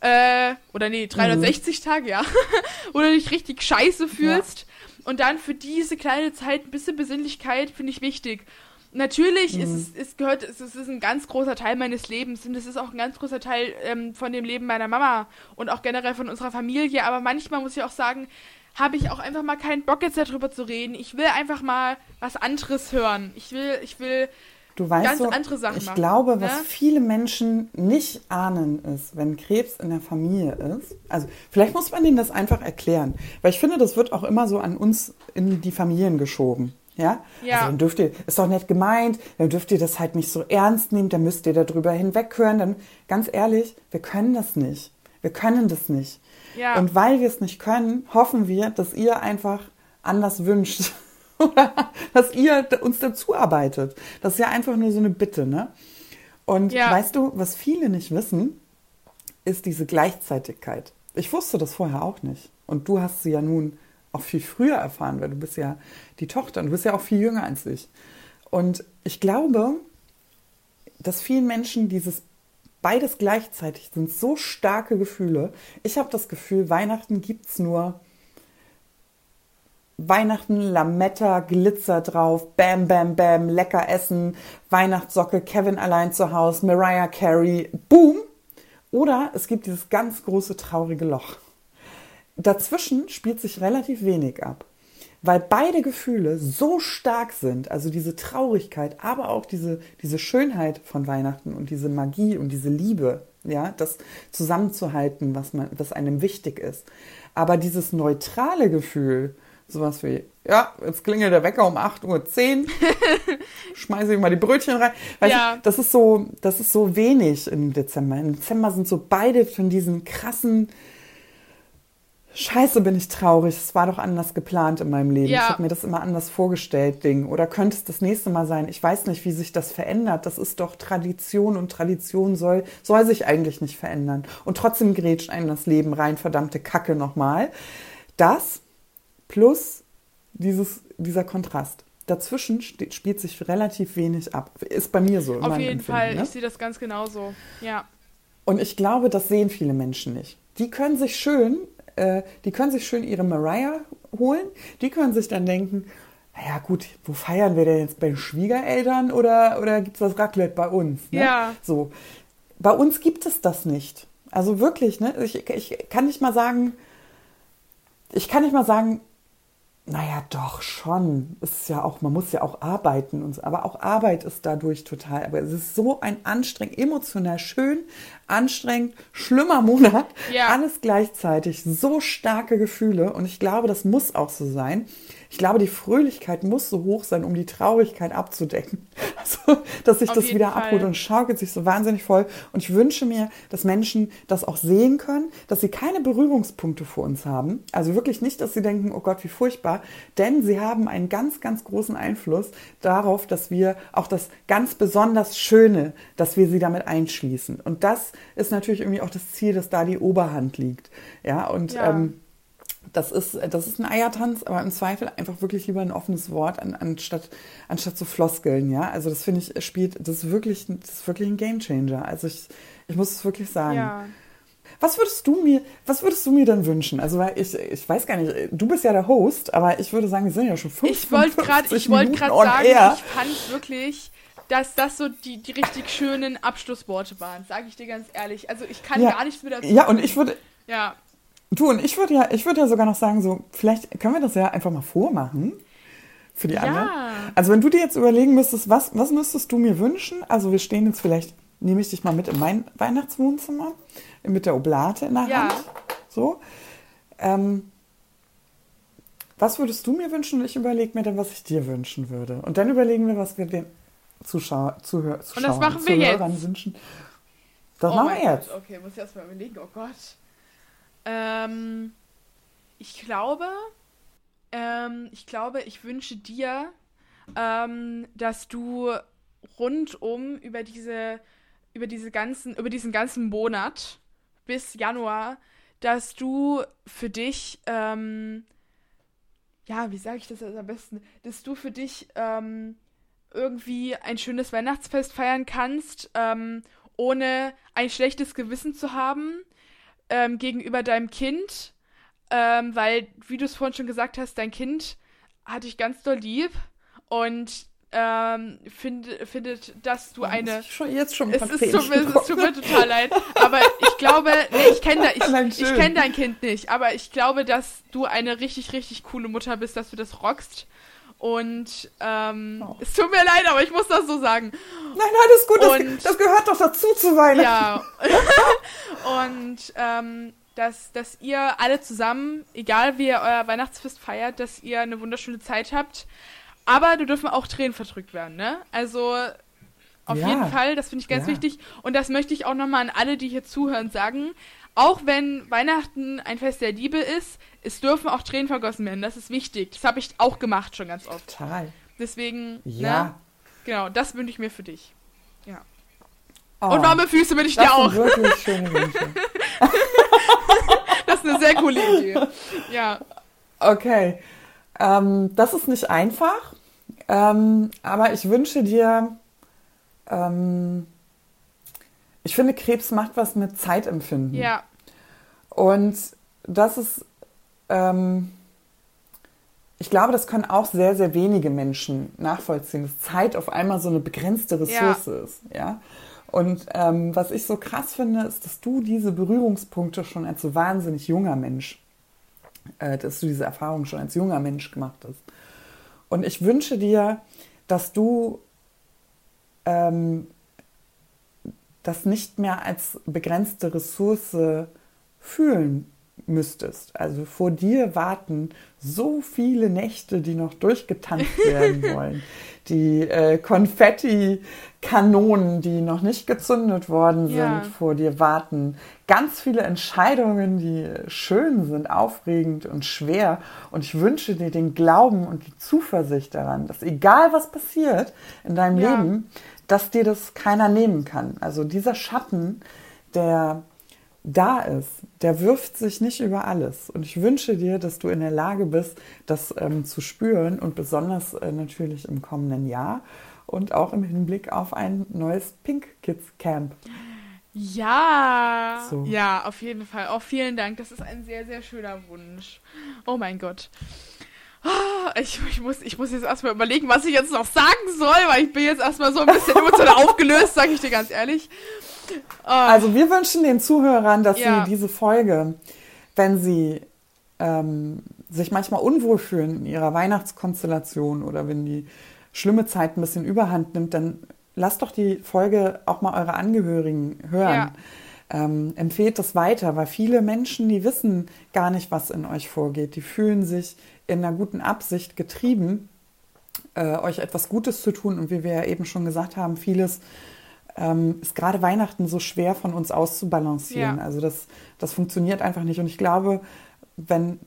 äh, oder nee, 360 mhm. Tage, ja, wo du dich richtig scheiße fühlst. Ja. Und dann für diese kleine Zeit ein bisschen Besinnlichkeit finde ich wichtig. Natürlich mhm. ist es, es gehört, es ist ein ganz großer Teil meines Lebens und es ist auch ein ganz großer Teil ähm, von dem Leben meiner Mama und auch generell von unserer Familie. Aber manchmal muss ich auch sagen, habe ich auch einfach mal keinen Bock jetzt darüber zu reden. Ich will einfach mal was anderes hören. Ich will, ich will du weißt ganz so, andere Sachen ich machen. Ich glaube, ne? was viele Menschen nicht ahnen ist, wenn Krebs in der Familie ist. Also vielleicht muss man denen das einfach erklären, weil ich finde, das wird auch immer so an uns in die Familien geschoben. Ja? ja. Also dann dürft ihr, ist doch nett gemeint, dann dürft ihr das halt nicht so ernst nehmen, dann müsst ihr darüber hinweghören. Dann, ganz ehrlich, wir können das nicht. Wir können das nicht. Ja. Und weil wir es nicht können, hoffen wir, dass ihr einfach anders wünscht. Oder dass ihr uns dazu arbeitet. Das ist ja einfach nur so eine Bitte, ne? Und ja. weißt du, was viele nicht wissen, ist diese Gleichzeitigkeit. Ich wusste das vorher auch nicht. Und du hast sie ja nun auch viel früher erfahren, weil du bist ja die Tochter und du bist ja auch viel jünger als ich. Und ich glaube, dass vielen Menschen dieses beides gleichzeitig sind so starke Gefühle. Ich habe das Gefühl, Weihnachten gibt es nur Weihnachten, Lametta, Glitzer drauf, Bam, Bam, Bam, lecker essen, Weihnachtssocke, Kevin allein zu Hause, Mariah Carey, boom. Oder es gibt dieses ganz große traurige Loch dazwischen spielt sich relativ wenig ab, weil beide Gefühle so stark sind, also diese Traurigkeit, aber auch diese, diese Schönheit von Weihnachten und diese Magie und diese Liebe, ja, das zusammenzuhalten, was, man, was einem wichtig ist. Aber dieses neutrale Gefühl, sowas wie, ja, jetzt klingelt der Wecker um 8.10 Uhr, schmeiße ich mal die Brötchen rein. Weißt ja. du, das ist so, das ist so wenig im Dezember. Im Dezember sind so beide von diesen krassen Scheiße, bin ich traurig. Es war doch anders geplant in meinem Leben. Ja. Ich habe mir das immer anders vorgestellt, Ding. Oder könnte es das nächste Mal sein? Ich weiß nicht, wie sich das verändert. Das ist doch Tradition und Tradition soll, soll sich eigentlich nicht verändern. Und trotzdem grätscht einem das Leben rein, verdammte Kacke nochmal. Das plus dieses, dieser Kontrast. Dazwischen spielt sich relativ wenig ab. Ist bei mir so. Auf jeden Fall, ne? ich sehe das ganz genauso. Ja. Und ich glaube, das sehen viele Menschen nicht. Die können sich schön äh, die können sich schön ihre Mariah holen. Die können sich dann denken, naja gut, wo feiern wir denn jetzt? Bei den Schwiegereltern oder, oder gibt es das Raclette bei uns? Ne? Ja. So. Bei uns gibt es das nicht. Also wirklich, ne? Ich, ich kann nicht mal sagen, ich kann nicht mal sagen, naja, doch schon. Ist ja auch, man muss ja auch arbeiten und so, aber auch Arbeit ist dadurch total. Aber es ist so ein anstrengend, emotional schön, anstrengend, schlimmer Monat. Ja. Alles gleichzeitig, so starke Gefühle und ich glaube, das muss auch so sein. Ich glaube, die Fröhlichkeit muss so hoch sein, um die Traurigkeit abzudecken. Also, dass sich Auf das wieder Fall. abholt und schaukelt sich so wahnsinnig voll. Und ich wünsche mir, dass Menschen das auch sehen können, dass sie keine Berührungspunkte vor uns haben. Also wirklich nicht, dass sie denken, oh Gott, wie furchtbar. Denn sie haben einen ganz, ganz großen Einfluss darauf, dass wir auch das ganz besonders Schöne, dass wir sie damit einschließen. Und das ist natürlich irgendwie auch das Ziel, dass da die Oberhand liegt. Ja, und ja. Ähm, das ist, das ist ein Eiertanz, aber im Zweifel einfach wirklich lieber ein offenes Wort an, anstatt, anstatt so Floskeln, ja. Also das finde ich, spielt, das ist wirklich, das ist wirklich ein Gamechanger. Also ich, ich muss es wirklich sagen. Ja. Was würdest du mir, was würdest du mir denn wünschen? Also weil ich, ich weiß gar nicht, du bist ja der Host, aber ich würde sagen, wir sind ja schon fünf Ich wollte gerade, ich wollte gerade sagen, air. ich fand wirklich, dass das so die, die richtig schönen Abschlussworte waren, sage ich dir ganz ehrlich. Also ich kann ja. gar nichts mehr dazu. Ja, und ich würde, ja. Du und ich würde ja, ich würde ja sogar noch sagen, so, vielleicht können wir das ja einfach mal vormachen für die ja. anderen. Also wenn du dir jetzt überlegen müsstest, was, was müsstest du mir wünschen? Also wir stehen jetzt vielleicht, nehme ich dich mal mit in mein Weihnachtswohnzimmer, mit der Oblate in der ja. Hand. So. Ähm, was würdest du mir wünschen? Und ich überlege mir dann, was ich dir wünschen würde. Und dann überlegen wir, was wir den Zuschauer, Zuhör, Zuschauern, Und das machen wir Zuhörern jetzt. wünschen. Das oh machen wir jetzt. Gott. Okay, muss ich erstmal überlegen. Oh Gott. Ähm, ich glaube, ähm, ich glaube, ich wünsche dir, ähm, dass du rundum über diese, über diese ganzen, über diesen ganzen Monat bis Januar, dass du für dich, ähm, ja, wie sage ich das am besten, dass du für dich ähm, irgendwie ein schönes Weihnachtsfest feiern kannst, ähm, ohne ein schlechtes Gewissen zu haben ähm, gegenüber deinem Kind, ähm, weil, wie du es vorhin schon gesagt hast, dein Kind hat dich ganz doll lieb und ähm, find, findet, dass du eine. Ist schon, jetzt schon es, ist, es, tut mir, es tut mir total leid. Aber ich glaube, nee, ich kenne ich, ich kenn dein Kind nicht, aber ich glaube, dass du eine richtig, richtig coole Mutter bist, dass du das rockst. Und ähm, oh. es tut mir leid, aber ich muss das so sagen. Nein, alles gut, und, das, das, gehört doch dazu zu Weihnachten. Ja. und ähm, dass, dass ihr alle zusammen, egal wie ihr euer Weihnachtsfest feiert, dass ihr eine wunderschöne Zeit habt. Aber du dürfen auch Tränen verdrückt werden, ne? Also auf ja. jeden Fall, das finde ich ganz ja. wichtig. Und das möchte ich auch nochmal an alle, die hier zuhören, sagen auch wenn Weihnachten ein Fest der Liebe ist, es dürfen auch Tränen vergossen werden. Das ist wichtig. Das habe ich auch gemacht schon ganz oft. Total. Deswegen, ja. Ne? Genau, das wünsche ich mir für dich. Ja. Oh, Und warme Füße wünsche ich dir auch. Wirklich schöne Wünsche. das ist eine sehr coole Idee. Ja. Okay. Ähm, das ist nicht einfach, ähm, aber ich wünsche dir ähm, ich finde, Krebs macht was mit Zeitempfinden. Ja. Und das ist, ähm, ich glaube, das können auch sehr, sehr wenige Menschen nachvollziehen, dass Zeit auf einmal so eine begrenzte Ressource ja. ist. Ja. Und ähm, was ich so krass finde, ist, dass du diese Berührungspunkte schon als so wahnsinnig junger Mensch, äh, dass du diese Erfahrung schon als junger Mensch gemacht hast. Und ich wünsche dir, dass du ähm, das nicht mehr als begrenzte Ressource fühlen müsstest. Also vor dir warten so viele Nächte, die noch durchgetanzt werden wollen. Die äh, Konfetti-Kanonen, die noch nicht gezündet worden sind, ja. vor dir warten. Ganz viele Entscheidungen, die schön sind, aufregend und schwer. Und ich wünsche dir den Glauben und die Zuversicht daran, dass egal was passiert in deinem ja. Leben, dass dir das keiner nehmen kann. Also dieser Schatten, der da ist, der wirft sich nicht über alles. Und ich wünsche dir, dass du in der Lage bist, das ähm, zu spüren und besonders äh, natürlich im kommenden Jahr und auch im Hinblick auf ein neues Pink Kids Camp. Ja, so. ja, auf jeden Fall. Auch vielen Dank. Das ist ein sehr, sehr schöner Wunsch. Oh mein Gott. Ah, ich, ich, muss, ich muss jetzt erstmal überlegen, was ich jetzt noch sagen soll, weil ich bin jetzt erstmal so ein bisschen emotional aufgelöst, sage ich dir ganz ehrlich. Oh. Also wir wünschen den Zuhörern, dass ja. sie diese Folge, wenn sie ähm, sich manchmal unwohl fühlen in ihrer Weihnachtskonstellation oder wenn die schlimme Zeit ein bisschen überhand nimmt, dann lasst doch die Folge auch mal eure Angehörigen hören. Ja. Ähm, empfehlt das weiter, weil viele Menschen, die wissen gar nicht, was in euch vorgeht. Die fühlen sich in einer guten Absicht getrieben, äh, euch etwas Gutes zu tun. Und wie wir ja eben schon gesagt haben, vieles ähm, ist gerade Weihnachten so schwer von uns auszubalancieren. Ja. Also das, das funktioniert einfach nicht. Und ich glaube, wenn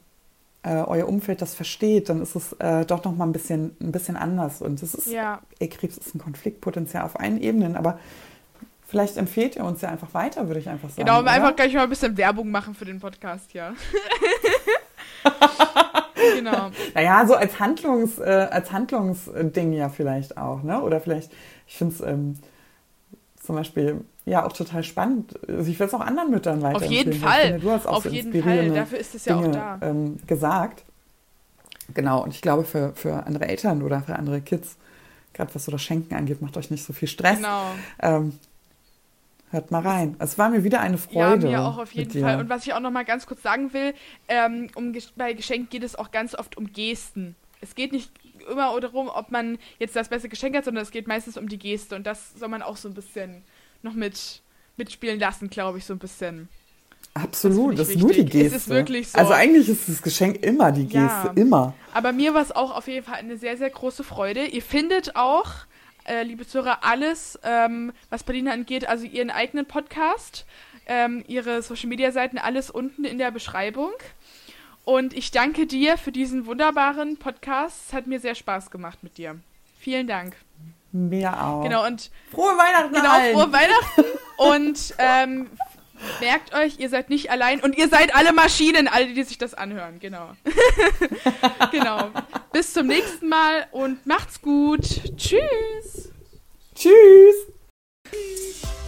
äh, euer Umfeld das versteht, dann ist es äh, doch noch mal ein bisschen, ein bisschen anders. Und es ist, ja. ey, Krebs ist ein Konfliktpotenzial auf allen Ebenen, aber vielleicht empfehlt ihr uns ja einfach weiter, würde ich einfach sagen. Genau, einfach gleich mal ein bisschen Werbung machen für den Podcast, ja. genau. Naja, so als Handlungs, äh, als Handlungsding ja vielleicht auch, ne? Oder vielleicht, ich finde es ähm, zum Beispiel ja auch total spannend. Also ich werde es auch anderen Müttern weiter. Auf jeden Fall. Finde, du hast auch Auf so jeden Fall. Dafür ist es ja Dinge, auch da. Ähm, gesagt. Genau. Und ich glaube, für, für andere Eltern oder für andere Kids, gerade was so das Schenken angeht, macht euch nicht so viel Stress. Genau. Ähm, Hört mal rein. Es war mir wieder eine Freude. Ja, mir auch auf jeden Fall. Und was ich auch noch mal ganz kurz sagen will, ähm, um, bei Geschenk geht es auch ganz oft um Gesten. Es geht nicht immer darum, ob man jetzt das beste Geschenk hat, sondern es geht meistens um die Geste. Und das soll man auch so ein bisschen noch mit mitspielen lassen, glaube ich, so ein bisschen. Absolut, das, das ist nur die Geste. Es ist wirklich so. Also eigentlich ist das Geschenk immer die Geste, ja. immer. Aber mir war es auch auf jeden Fall eine sehr, sehr große Freude. Ihr findet auch, äh, liebe Zuhörer, alles, ähm, was Berliner angeht, also ihren eigenen Podcast, ähm, ihre Social-Media-Seiten, alles unten in der Beschreibung. Und ich danke dir für diesen wunderbaren Podcast. Es hat mir sehr Spaß gemacht mit dir. Vielen Dank. Mir auch. Genau, und. Frohe Weihnachten! Genau, allen. frohe Weihnachten! und ähm, Merkt euch, ihr seid nicht allein und ihr seid alle Maschinen, alle, die sich das anhören. Genau. genau. Bis zum nächsten Mal und macht's gut. Tschüss. Tschüss. Tschüss.